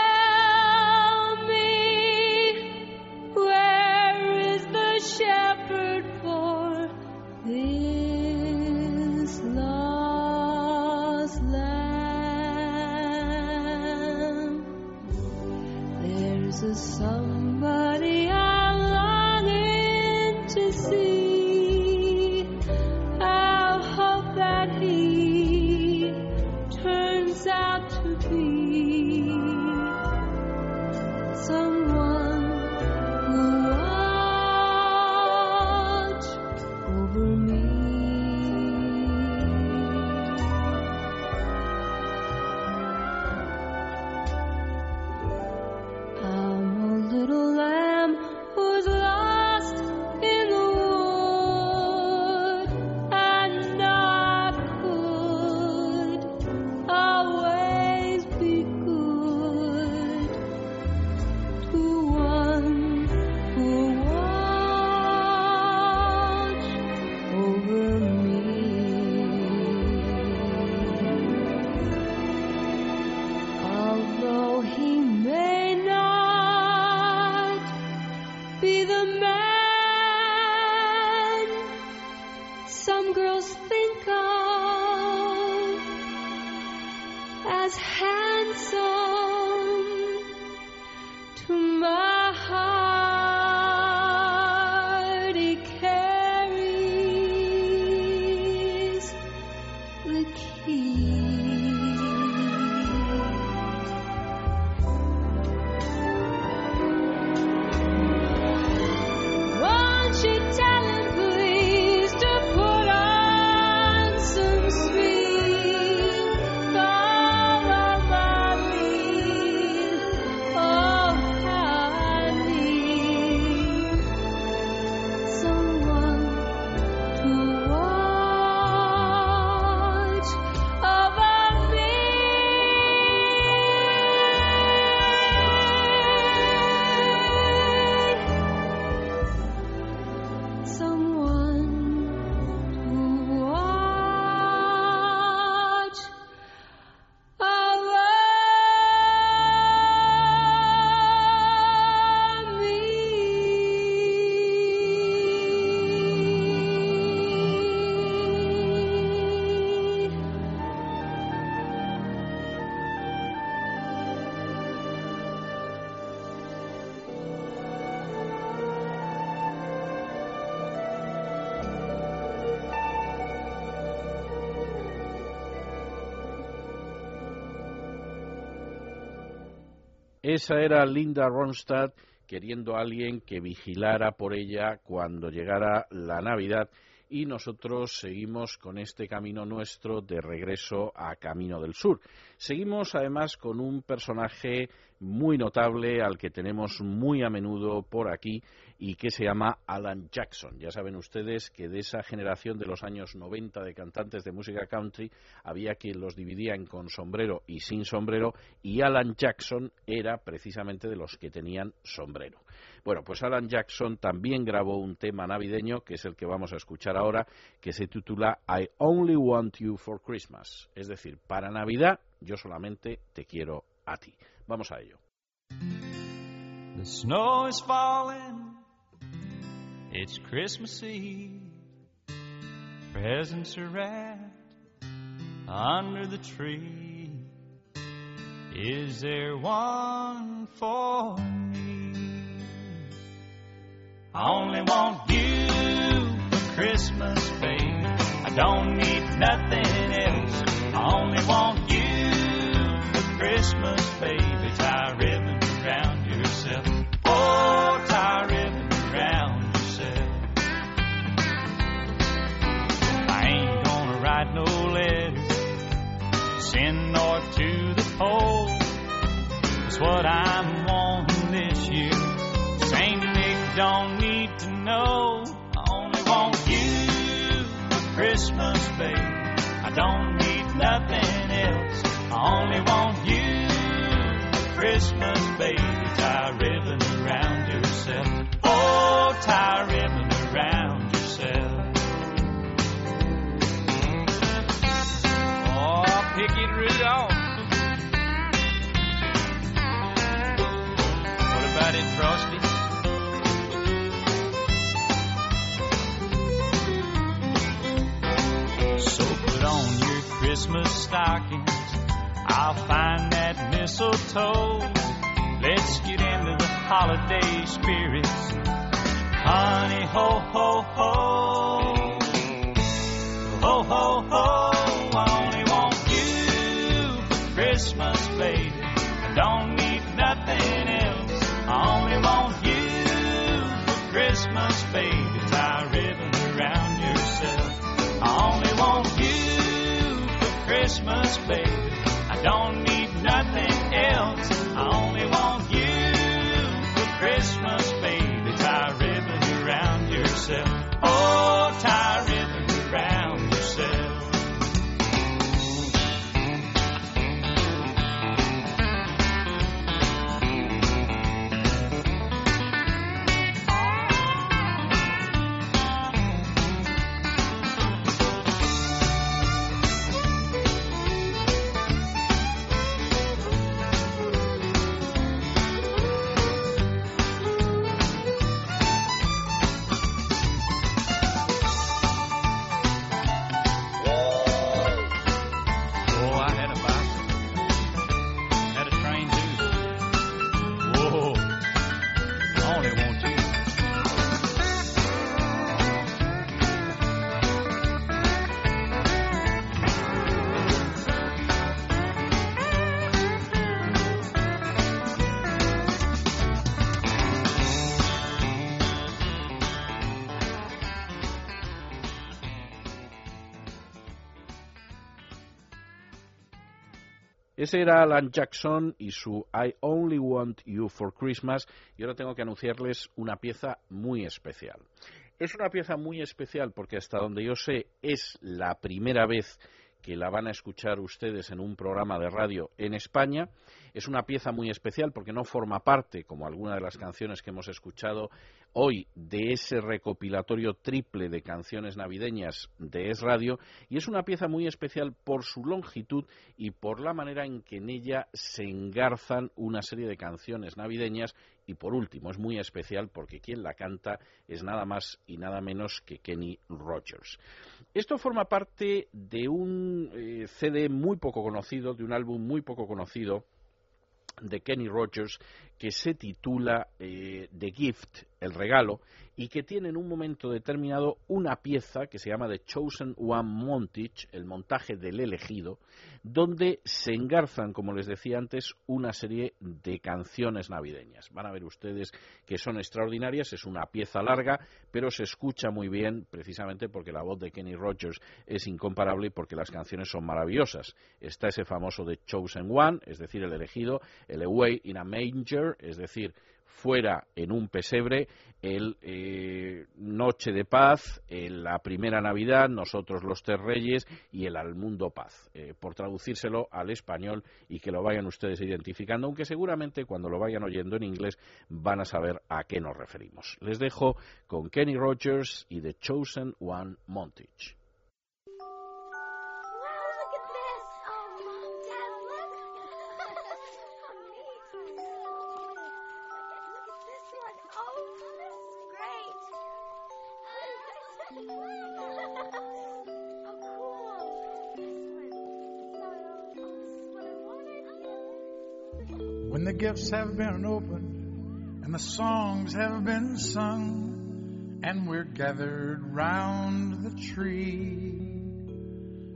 Esa era Linda Ronstadt queriendo a alguien que vigilara por ella cuando llegara la Navidad y nosotros seguimos con este camino nuestro de regreso a Camino del Sur. Seguimos además con un personaje muy notable al que tenemos muy a menudo por aquí y que se llama Alan Jackson. Ya saben ustedes que de esa generación de los años 90 de cantantes de música country había quien los dividían con sombrero y sin sombrero y Alan Jackson era precisamente de los que tenían sombrero. Bueno, pues Alan Jackson también grabó un tema navideño, que es el que vamos a escuchar ahora, que se titula I Only Want You for Christmas. Es decir, para Navidad yo solamente te quiero a ti. Vamos a ello. The snow is falling. It's Christmas Eve. Presents are wrapped under the tree. Is there one for me? I only want you for Christmas, baby. I don't need nothing else. I only want Christmas, baby. Tie ribbon around yourself. Oh, tie ribbon around yourself. I ain't gonna write no letter, send north to the pole. That's what I'm wanting this year. Saint Nick don't need to know. I only want you for Christmas, baby. I don't need nothing else. I only want Christmas, baby. Tie a ribbon around yourself. Oh, tie a ribbon around yourself. Oh, pick it, Rudolph. What about it, Frosty? So put on your Christmas stockings. I'll find that mistletoe. Let's get into the holiday spirits. Honey, ho, ho, ho. Ho, ho, ho. I only want you for Christmas, baby. I don't need nothing else. I only want you for Christmas, baby. Tie a ribbon around yourself. I only want you for Christmas, baby. Yeah. Ese era Alan Jackson y su I Only Want You for Christmas. Y ahora tengo que anunciarles una pieza muy especial. Es una pieza muy especial porque hasta donde yo sé es la primera vez que la van a escuchar ustedes en un programa de radio en España. Es una pieza muy especial porque no forma parte, como alguna de las canciones que hemos escuchado hoy, de ese recopilatorio triple de canciones navideñas de Es Radio. Y es una pieza muy especial por su longitud y por la manera en que en ella se engarzan una serie de canciones navideñas. Y por último, es muy especial porque quien la canta es nada más y nada menos que Kenny Rogers. Esto forma parte de un eh, CD muy poco conocido, de un álbum muy poco conocido de Kenny Rogers que se titula eh, The Gift, el regalo, y que tiene en un momento determinado una pieza que se llama The Chosen One Montage, el montaje del elegido, donde se engarzan, como les decía antes, una serie de canciones navideñas. Van a ver ustedes que son extraordinarias, es una pieza larga, pero se escucha muy bien precisamente porque la voz de Kenny Rogers es incomparable y porque las canciones son maravillosas. Está ese famoso The Chosen One, es decir, el elegido, el Away in a Manger, es decir, fuera en un pesebre, el eh, Noche de Paz, la primera Navidad, nosotros los tres reyes y el Al Mundo Paz, eh, por traducírselo al español y que lo vayan ustedes identificando, aunque seguramente cuando lo vayan oyendo en inglés van a saber a qué nos referimos. Les dejo con Kenny Rogers y The Chosen One Montage. Gifts have been opened and the songs have been sung and we're gathered round the tree,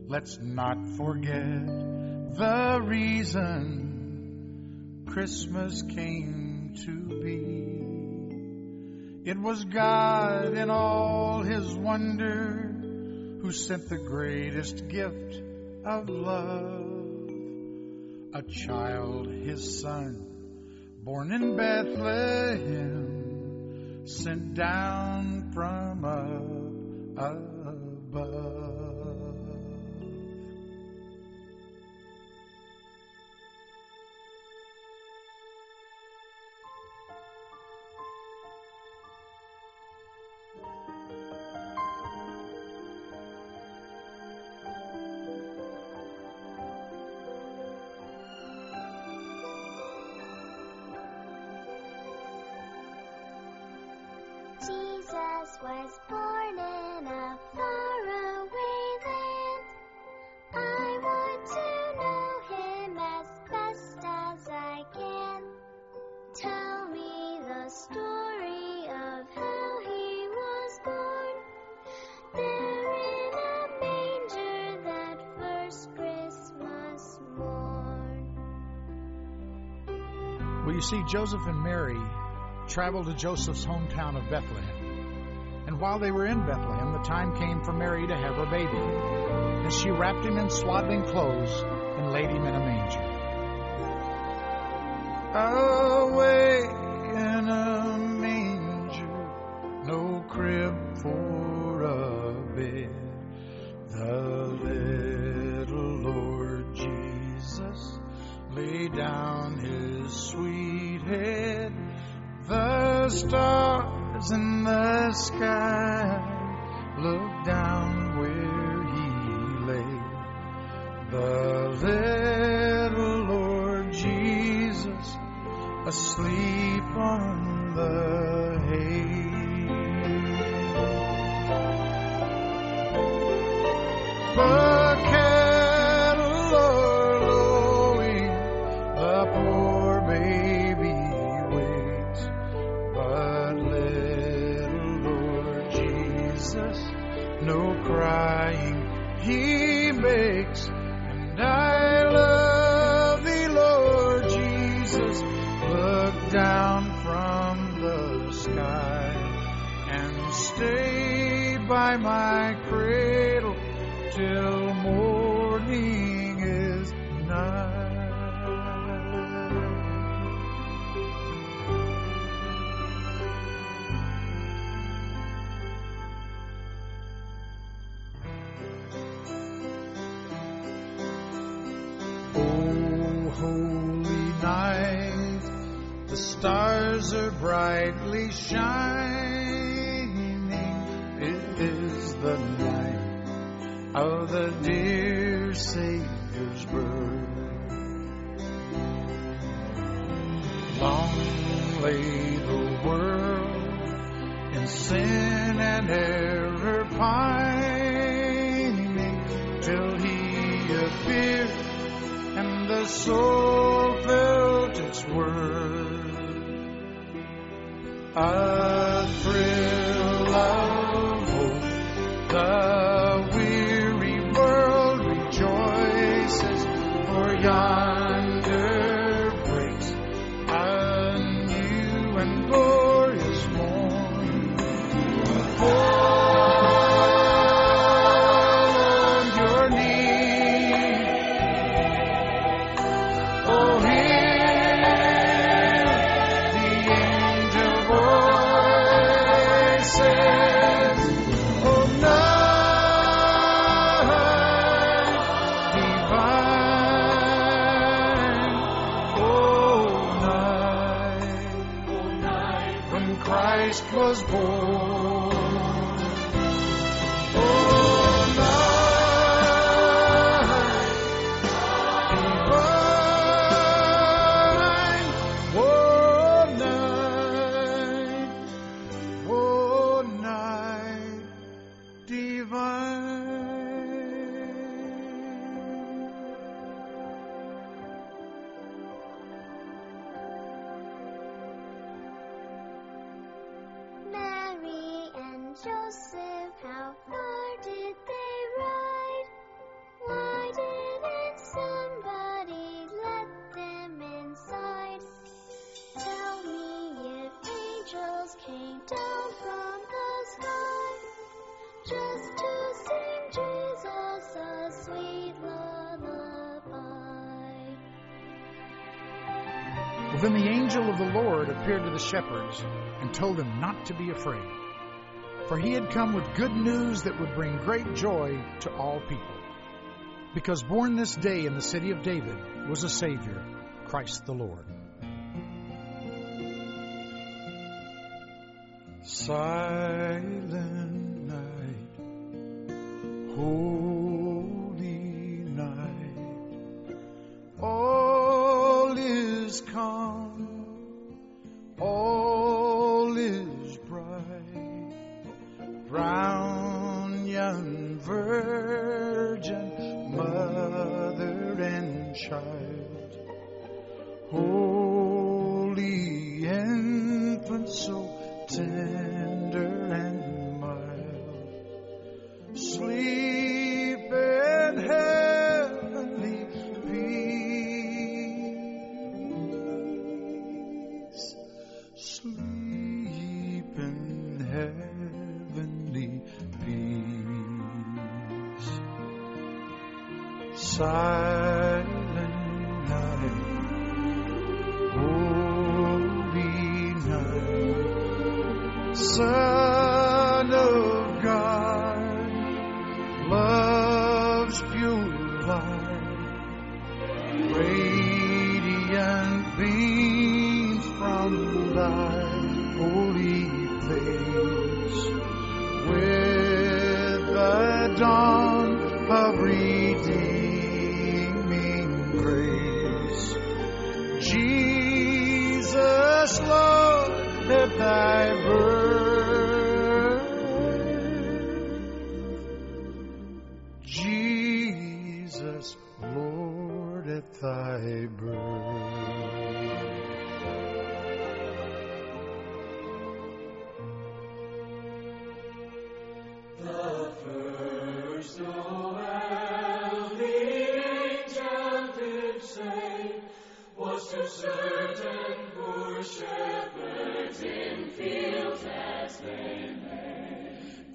let's not forget the reason Christmas came to be. It was God in all his wonder who sent the greatest gift of love a child, his son, born in Bethlehem, sent down from up above. Joseph and Mary traveled to Joseph's hometown of Bethlehem. And while they were in Bethlehem, the time came for Mary to have her baby. And she wrapped him in swaddling clothes and laid him in a manger. Away Then the angel of the Lord appeared to the shepherds and told them not to be afraid, for he had come with good news that would bring great joy to all people. Because born this day in the city of David was a Savior, Christ the Lord. Silent night, holy.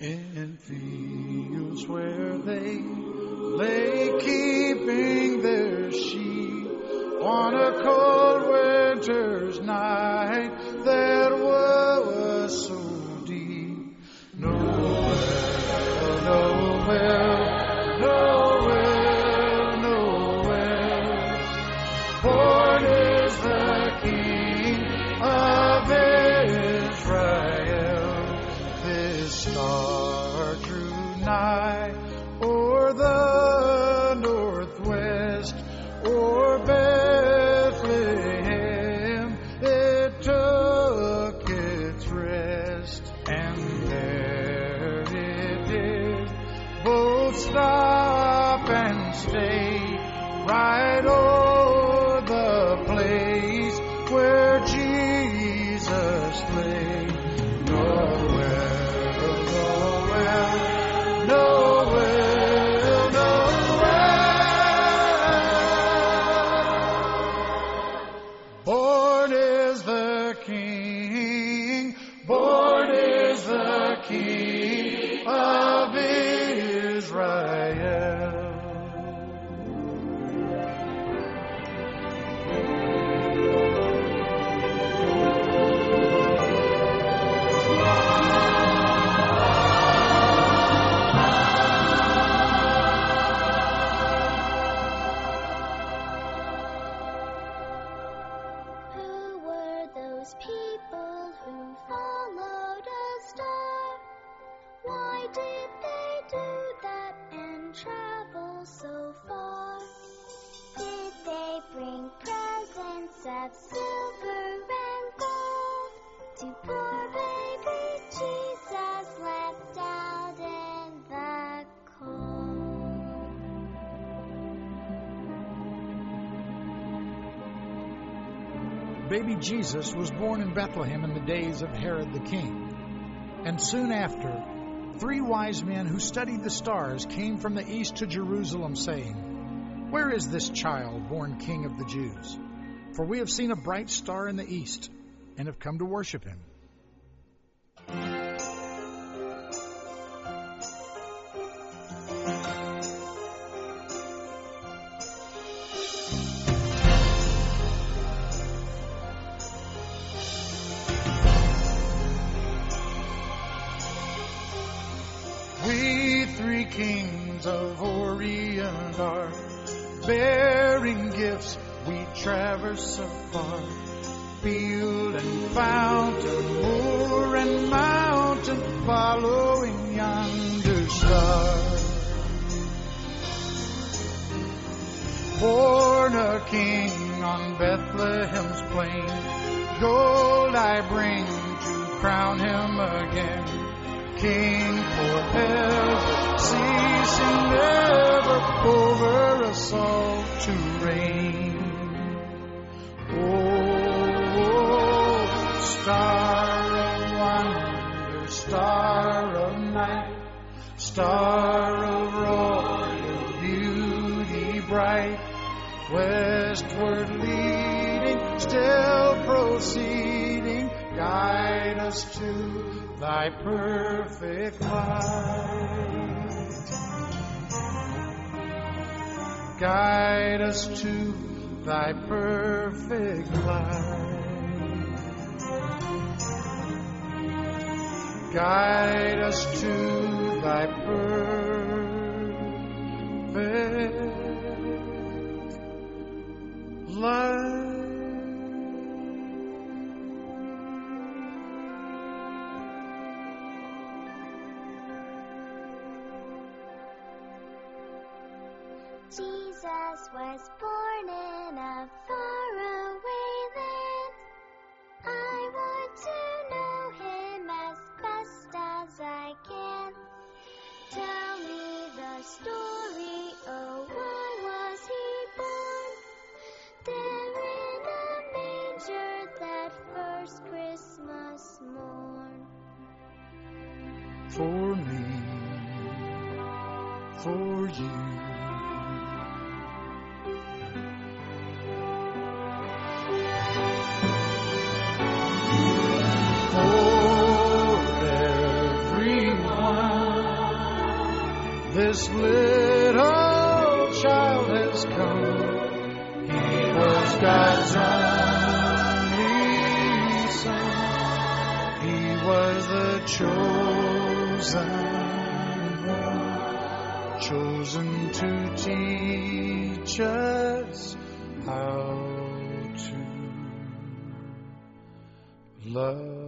In fields where they lay keeping their sheep on a cold Jesus was born in Bethlehem in the days of Herod the king. And soon after, three wise men who studied the stars came from the east to Jerusalem, saying, Where is this child born King of the Jews? For we have seen a bright star in the east and have come to worship him. Perfect light. Guide us to thy perfect light. Guide us to thy perfect light. Jesus was born in a faraway land. I want to know him as best as I can. Tell me the story, oh, why was he born there in a manger that first Christmas morn? for me, for you. Chosen one, chosen to teach us how to love.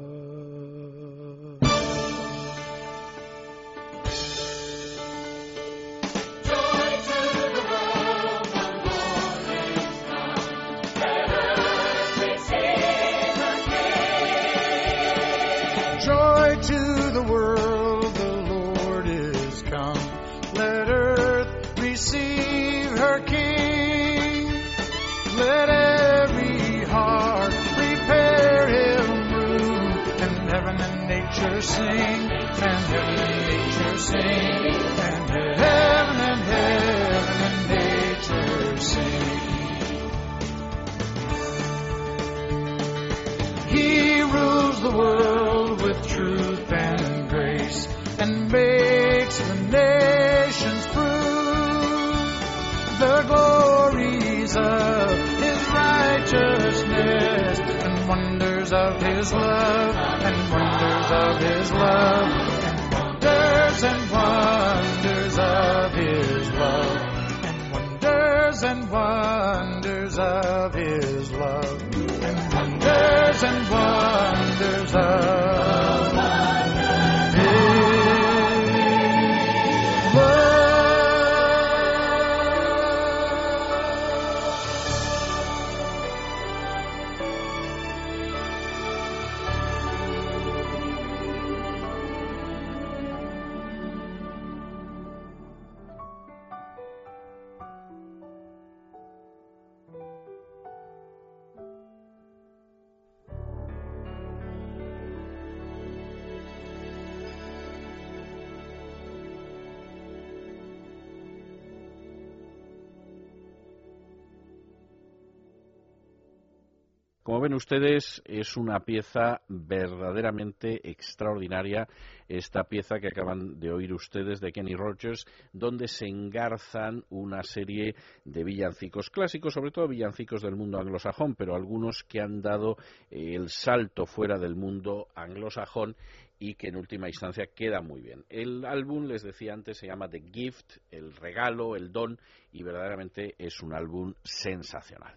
Ustedes, es una pieza verdaderamente extraordinaria, esta pieza que acaban de oír ustedes de Kenny Rogers, donde se engarzan una serie de villancicos clásicos, sobre todo villancicos del mundo anglosajón, pero algunos que han dado eh, el salto fuera del mundo anglosajón y que en última instancia queda muy bien. El álbum, les decía antes, se llama The Gift, el regalo, el don, y verdaderamente es un álbum sensacional.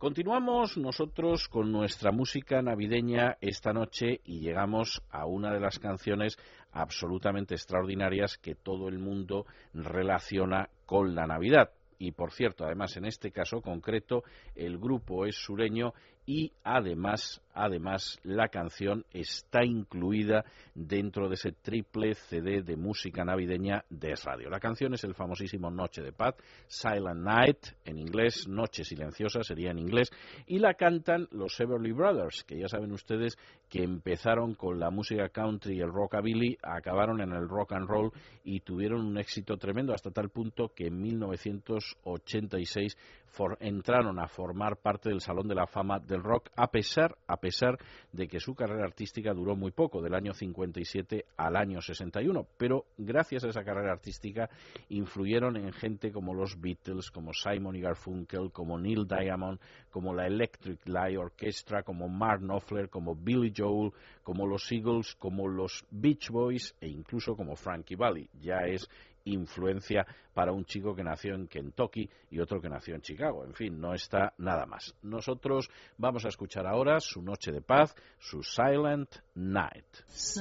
Continuamos nosotros con nuestra música navideña esta noche y llegamos a una de las canciones absolutamente extraordinarias que todo el mundo relaciona con la Navidad. Y por cierto, además en este caso concreto, el grupo es sureño y además, además la canción está incluida dentro de ese triple CD de música navideña de Radio. La canción es el famosísimo Noche de Paz, Silent Night, en inglés, Noche Silenciosa sería en inglés, y la cantan los Everly Brothers, que ya saben ustedes que empezaron con la música country y el rockabilly, acabaron en el rock and roll y tuvieron un éxito tremendo hasta tal punto que en 1986 for, entraron a formar parte del Salón de la Fama Rock, a pesar, a pesar de que su carrera artística duró muy poco, del año 57 al año 61. Pero gracias a esa carrera artística influyeron en gente como los Beatles, como Simon y Garfunkel, como Neil Diamond, como la Electric Light Orchestra, como Mark Knopfler, como Billy Joel, como los Eagles, como los Beach Boys e incluso como Frankie Valli. Ya es influencia para un chico que nació en Kentucky y otro que nació en Chicago. En fin, no está nada más. Nosotros vamos a escuchar ahora su Noche de Paz, su Silent Night. Silent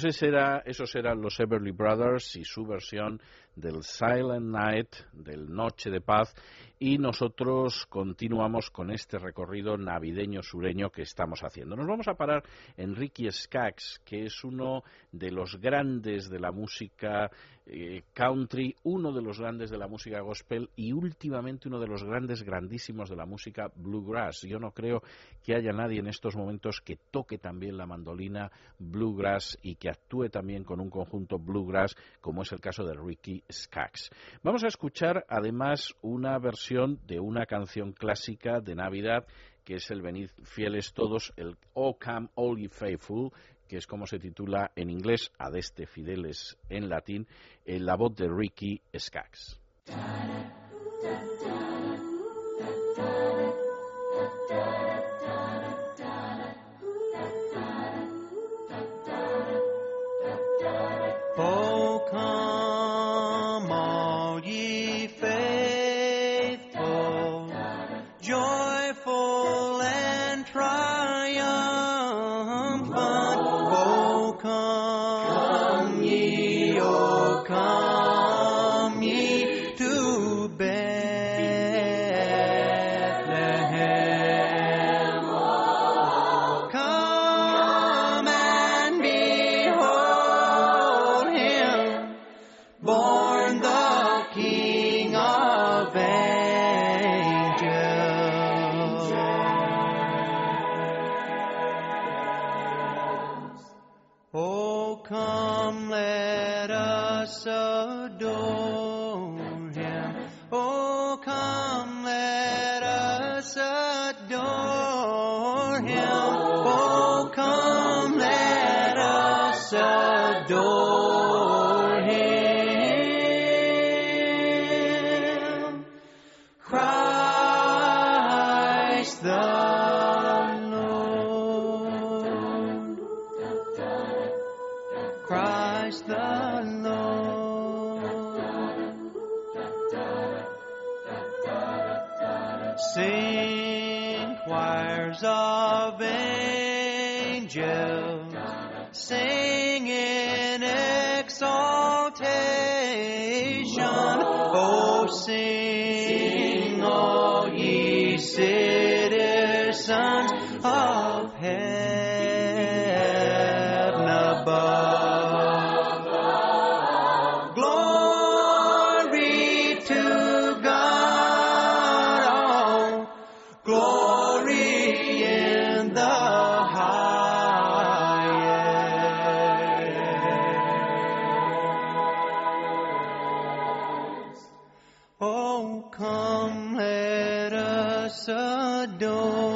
Pues ese era, esos eran los Everly Brothers y su versión del Silent Night, del Noche de Paz, y nosotros continuamos con este recorrido navideño sureño que estamos haciendo. Nos vamos a parar en Ricky Skaggs, que es uno de los grandes de la música eh, country, uno de los grandes de la música gospel y últimamente uno de los grandes, grandísimos de la música bluegrass. Yo no creo que haya nadie en estos momentos que toque también la mandolina bluegrass y que actúe también con un conjunto bluegrass, como es el caso de Ricky Skaggs. Vamos a escuchar además una versión de una canción clásica de Navidad que es el Venid Fieles Todos, el O Come All Ye Faithful, que es como se titula en inglés, Adeste Fideles en latín, en la voz de Ricky Skaggs. Come, let us adore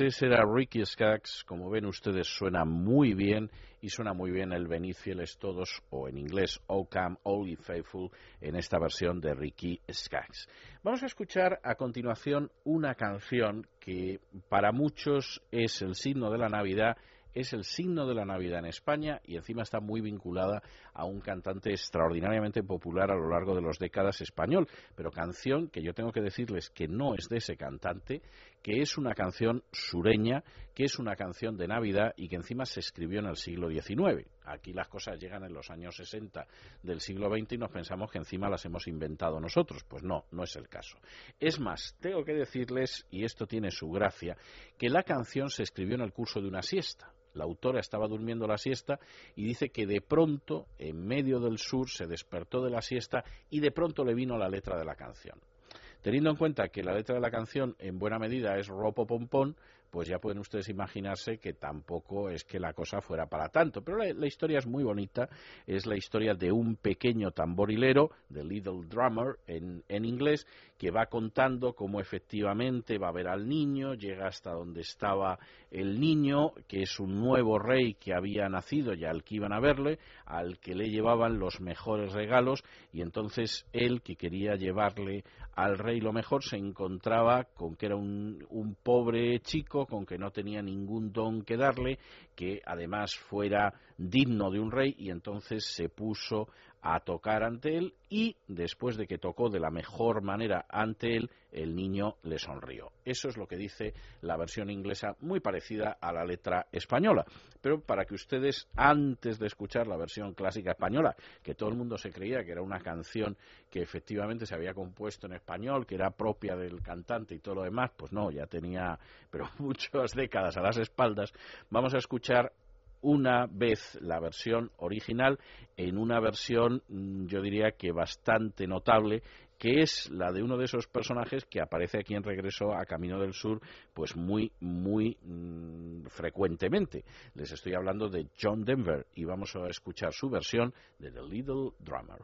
ese era Ricky Skaggs. Como ven ustedes, suena muy bien y suena muy bien el Venid fieles todos, o en inglés, O Come All Faithful, en esta versión de Ricky Skaggs. Vamos a escuchar a continuación una canción que para muchos es el signo de la Navidad es el signo de la Navidad en España y encima está muy vinculada a un cantante extraordinariamente popular a lo largo de las décadas español, pero canción que yo tengo que decirles que no es de ese cantante, que es una canción sureña, que es una canción de Navidad y que encima se escribió en el siglo XIX. Aquí las cosas llegan en los años 60 del siglo XX y nos pensamos que encima las hemos inventado nosotros. Pues no, no es el caso. Es más, tengo que decirles, y esto tiene su gracia, que la canción se escribió en el curso de una siesta. La autora estaba durmiendo la siesta y dice que de pronto, en medio del sur, se despertó de la siesta y de pronto le vino la letra de la canción. Teniendo en cuenta que la letra de la canción en buena medida es ropo pompón, pues ya pueden ustedes imaginarse que tampoco es que la cosa fuera para tanto. Pero la, historia es muy bonita, es la historia de un pequeño tamborilero, The Little Drummer en, en inglés, que va contando cómo efectivamente va a ver al niño, llega hasta donde estaba el niño, que es un nuevo rey que había nacido y al que iban a verle, al que le llevaban los mejores regalos, y entonces él, que quería llevarle al rey lo mejor, se encontraba con que era un, un pobre chico, con que no tenía ningún don que darle, que además fuera digno de un rey, y entonces se puso a tocar ante él y después de que tocó de la mejor manera ante él, el niño le sonrió. Eso es lo que dice la versión inglesa, muy parecida a la letra española. Pero para que ustedes, antes de escuchar la versión clásica española, que todo el mundo se creía que era una canción que efectivamente se había compuesto en español, que era propia del cantante y todo lo demás, pues no, ya tenía, pero muchas décadas a las espaldas, vamos a escuchar una vez la versión original en una versión yo diría que bastante notable que es la de uno de esos personajes que aparece aquí en Regreso a Camino del Sur pues muy muy mmm, frecuentemente. Les estoy hablando de John Denver y vamos a escuchar su versión de The Little Drummer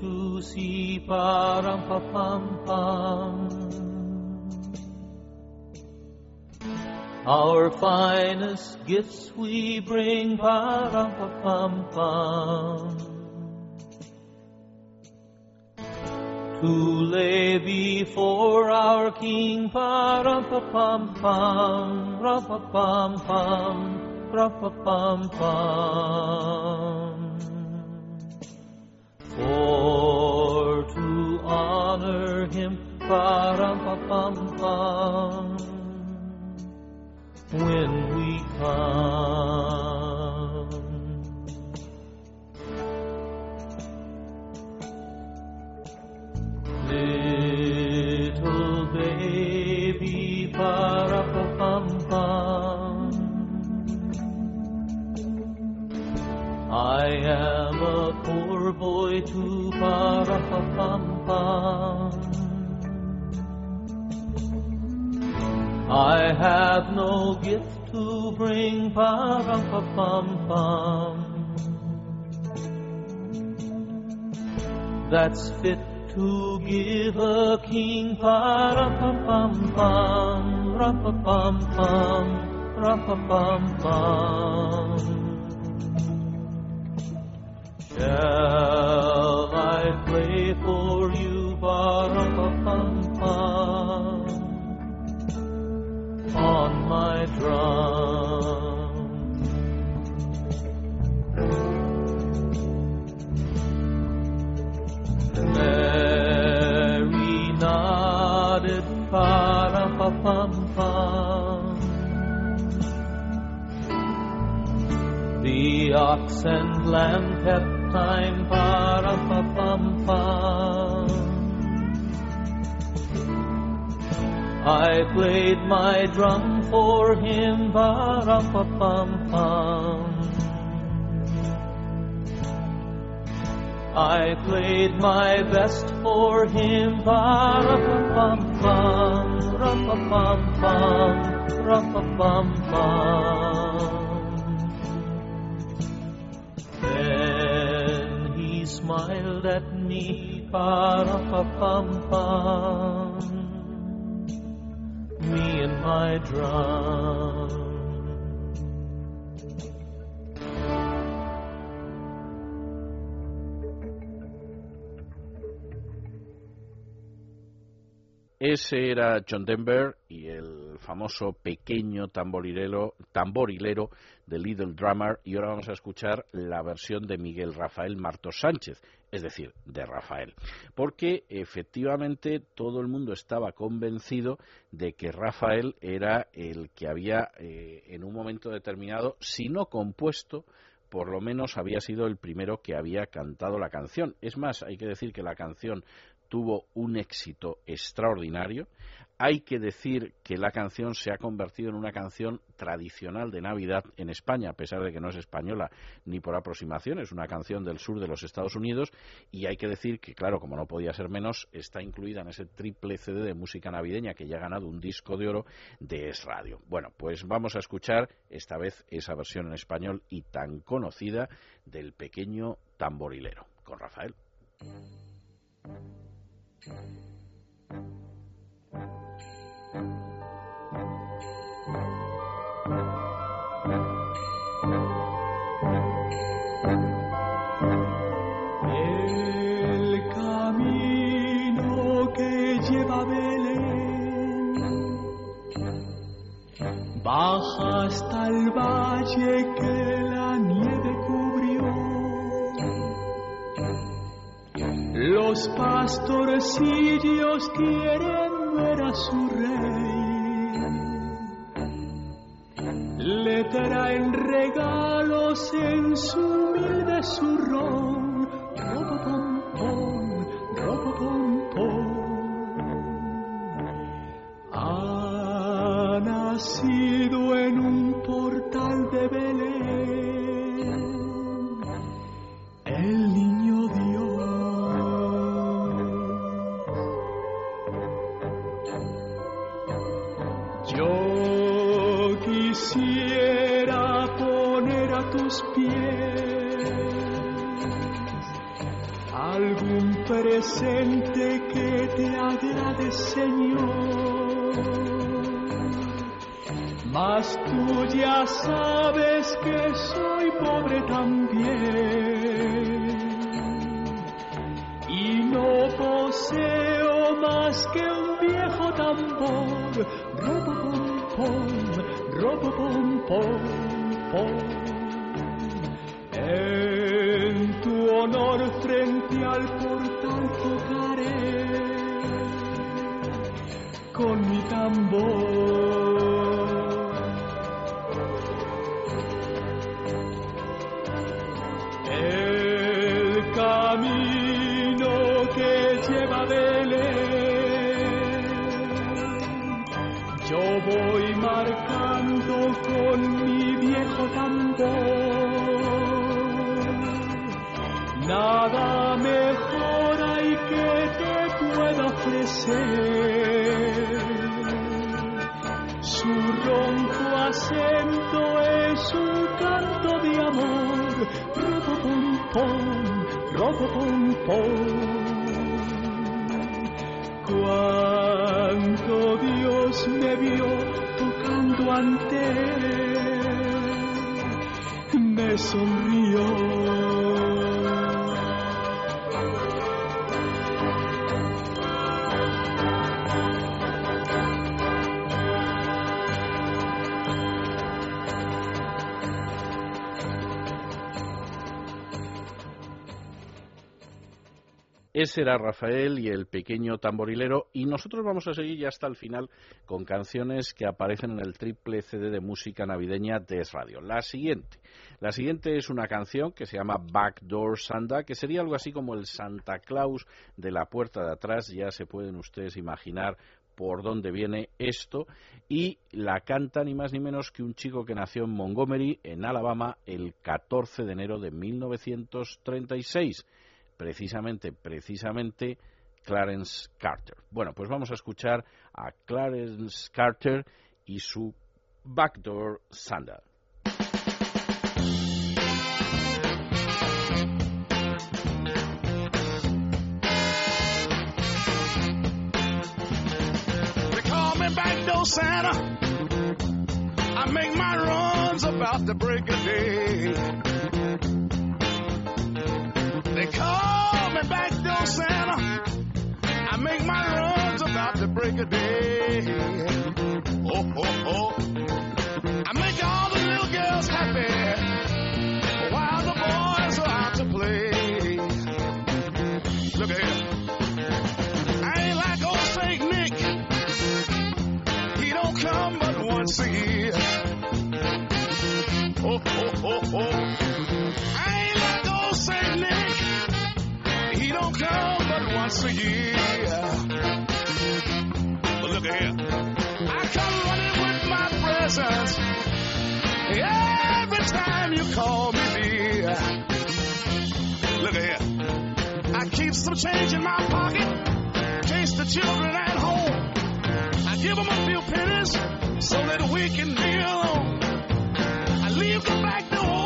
To see, param pam pam. Our finest gifts we bring, param pam pam. To lay before our King, param pa pam pam, pam pam, pam pam or to honor him. Param pam pam. When we come, way too far. I have no gift to bring. That's fit to give a king. Ra-pa-pam-pam, ra-pa-pam-pam, ra-pa-pam-pam. Shall I play for you, Barapapampa, on my drum? Mary nodded, Ba-da-ba-bum-bum. The ox and lamb kept time para pa pam pam. I played my drum for him para pa pam pam. I played my best for him para pa pam pam, ra pa pam pam, ra pa pam pam. Smiled at me. Ba-ra-ba-bum-bum. Me and my drum. Ese era John Denver y el famoso pequeño tamborilero, tamborilero de Little Drummer. Y ahora vamos a escuchar la versión de Miguel Rafael Martos Sánchez, es decir, de Rafael. Porque efectivamente todo el mundo estaba convencido de que Rafael era el que había eh, en un momento determinado, si no compuesto, por lo menos había sido el primero que había cantado la canción. Es más, hay que decir que la canción tuvo un éxito extraordinario. Hay que decir que la canción se ha convertido en una canción tradicional de Navidad en España, a pesar de que no es española ni por aproximación, es una canción del sur de los Estados Unidos y hay que decir que, claro, como no podía ser menos, está incluida en ese triple CD de música navideña que ya ha ganado un disco de oro de Es Radio. Bueno, pues vamos a escuchar esta vez esa versión en español y tan conocida del pequeño tamborilero, con Rafael. Baja hasta el valle que la nieve cubrió. Los pastorcillos quieren a su rey. Le traen regalos en su humilde zurrón. Su ronco acento es un canto de amor. Robo pom pom, robo pom pom. Cuánto Dios me vio tocando ante me sonrió. Ese era Rafael y el pequeño tamborilero y nosotros vamos a seguir ya hasta el final con canciones que aparecen en el triple CD de música navideña de Es Radio. La siguiente, la siguiente es una canción que se llama Backdoor Santa, que sería algo así como el Santa Claus de la puerta de atrás, ya se pueden ustedes imaginar por dónde viene esto. Y la canta ni más ni menos que un chico que nació en Montgomery, en Alabama, el 14 de enero de 1936 precisamente, precisamente Clarence Carter. Bueno, pues vamos a escuchar a Clarence Carter y su Backdoor Sandal. Santa. I make my runs about the break day. They call me Backdoor Santa. I make my runs about the break of day. Oh, oh, oh. I make all the little girls happy while the boys are out to play. Look at here. I ain't like old Saint Nick. He don't come but once a year. Oh, oh, oh, oh. Once a year. But look at here. I come running with my presents. Every time you call me dear. Look at here. I keep some change in my pocket. In case the children at home. I give them a few pennies so that we can be alone. I leave the back door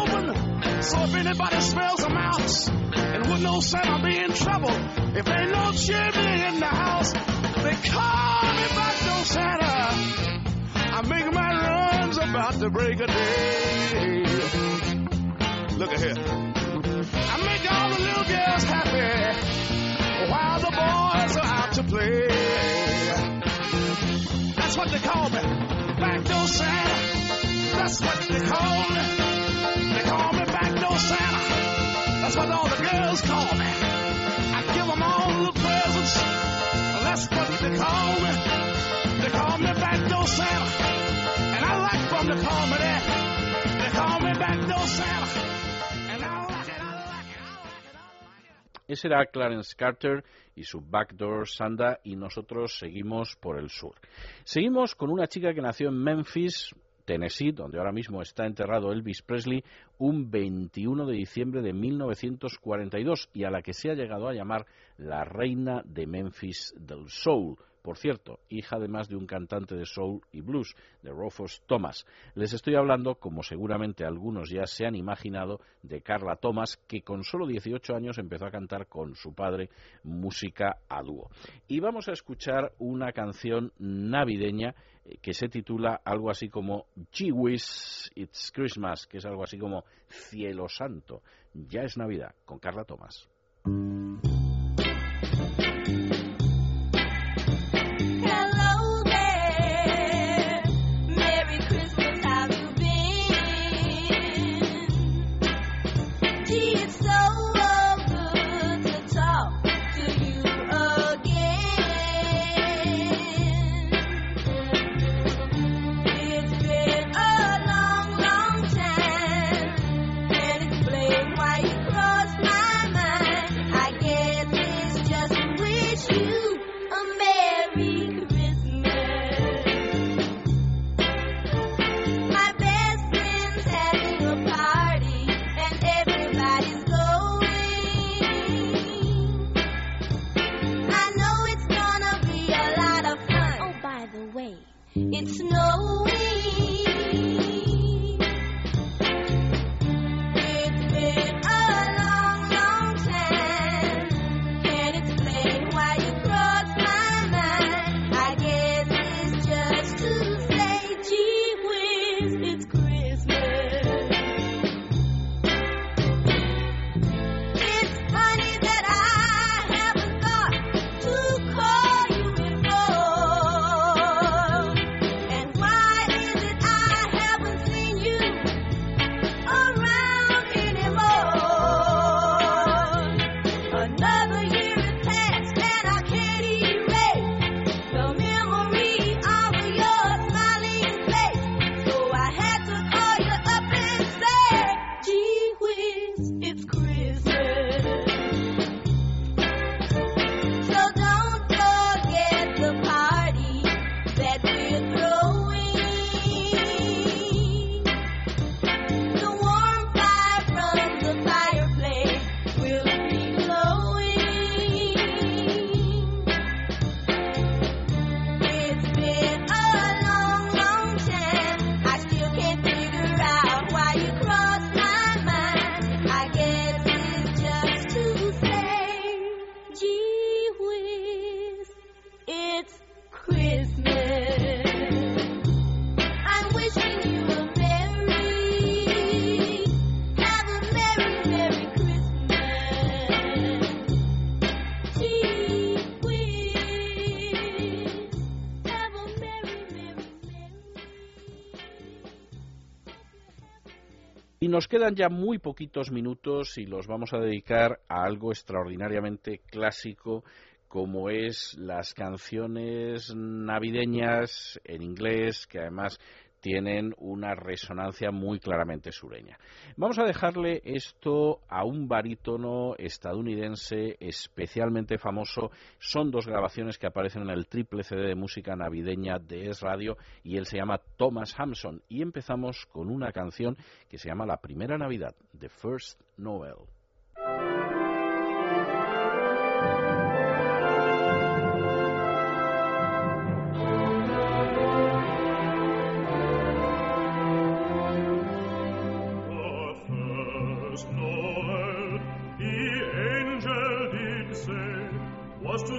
so if anybody smells a mouse and would know Santa be in trouble if ain't no chimney in the house. They call me back door Santa. I make my runs about the break of day. Look at here. I make all the little girls happy while the boys are out to play. That's what they call me. Back Backdoor Santa. That's what they call me. They call me That's what all the girls call me. Ese era Clarence Carter y su Backdoor Sanda y nosotros seguimos por el sur. Seguimos con una chica que nació en Memphis, Tennessee, donde ahora mismo está enterrado Elvis Presley, un 21 de diciembre de 1942 y a la que se ha llegado a llamar la reina de Memphis del Soul. Por cierto, hija además de un cantante de soul y blues, de Rufus Thomas. Les estoy hablando, como seguramente algunos ya se han imaginado, de Carla Thomas, que con solo 18 años empezó a cantar con su padre música a dúo. Y vamos a escuchar una canción navideña eh, que se titula algo así como Gee Whiz, It's Christmas, que es algo así como Cielo Santo, ya es Navidad, con Carla Thomas. It's no Nos quedan ya muy poquitos minutos y los vamos a dedicar a algo extraordinariamente clásico como es las canciones navideñas en inglés que además tienen una resonancia muy claramente sureña. Vamos a dejarle esto a un barítono estadounidense especialmente famoso. Son dos grabaciones que aparecen en el triple CD de música navideña de Es Radio y él se llama Thomas Hampson. Y empezamos con una canción que se llama La Primera Navidad, The First Noel.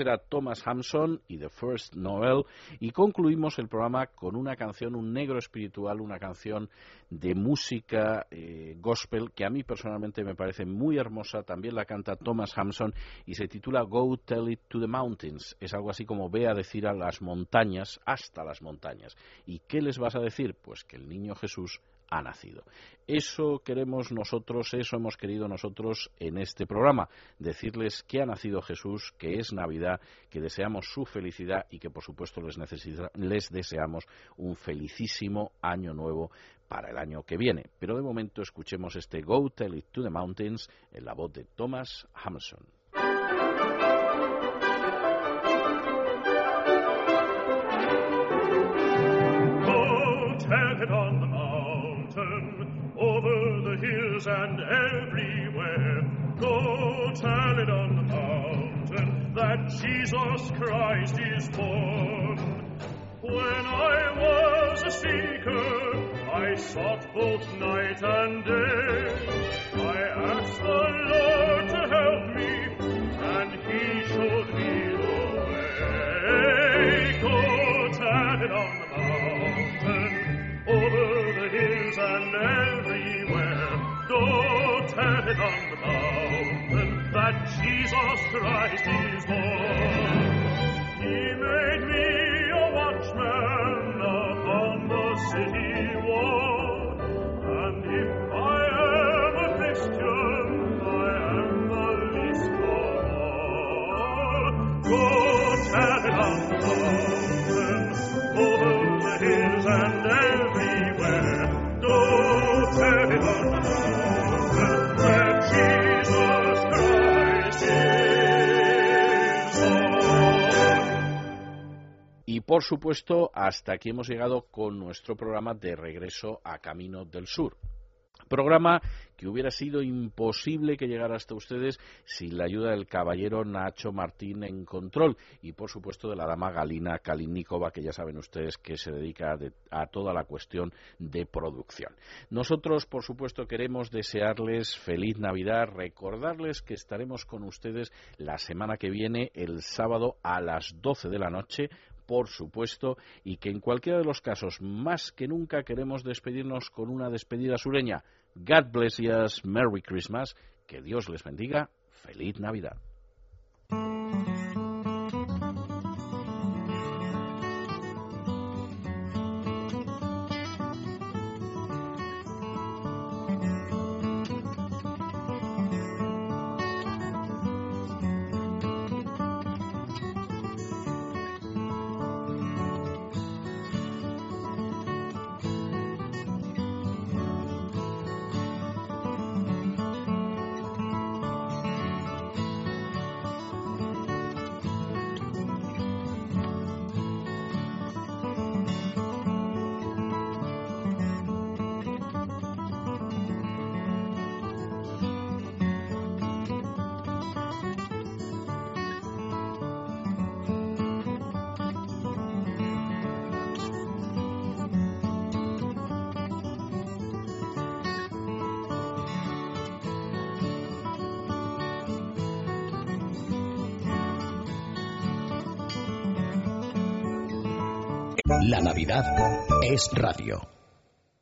Era Thomas Hampson y The First Noel. Y concluimos el programa con una canción, un negro espiritual, una canción de música eh, gospel que a mí personalmente me parece muy hermosa. También la canta Thomas Hampson y se titula Go Tell It to the Mountains. Es algo así como ve a decir a las montañas, hasta las montañas. ¿Y qué les vas a decir? Pues que el niño Jesús ha nacido. Eso queremos nosotros, eso hemos querido nosotros en este programa, decirles que ha nacido Jesús, que es Navidad, que deseamos su felicidad y que por supuesto les, deseamos un felicísimo año nuevo para el año que viene. Pero de momento escuchemos este Go Tell It to the Mountains en la voz de Thomas Hampson. Go tell it on everywhere. Go tell it on the mountain that Jesus Christ is born. When I was a seeker. I sought both night and day. I asked the Lord Christ is born. Por supuesto, hasta aquí hemos llegado con nuestro programa de regreso a Camino del Sur. Programa que hubiera sido imposible que llegara hasta ustedes sin la ayuda del caballero Nacho Martín en control y por supuesto de la dama Galina Kalinikova que ya saben ustedes que se dedica a, toda la cuestión de producción. Nosotros por supuesto queremos desearles feliz Navidad, recordarles que estaremos con ustedes la semana que viene el sábado a las 12 de la noche por supuesto, y que en cualquiera de los casos, más que nunca, queremos despedirnos con una despedida sureña. God bless you, Merry Christmas, que Dios les bendiga, feliz Navidad. Navidad es radio.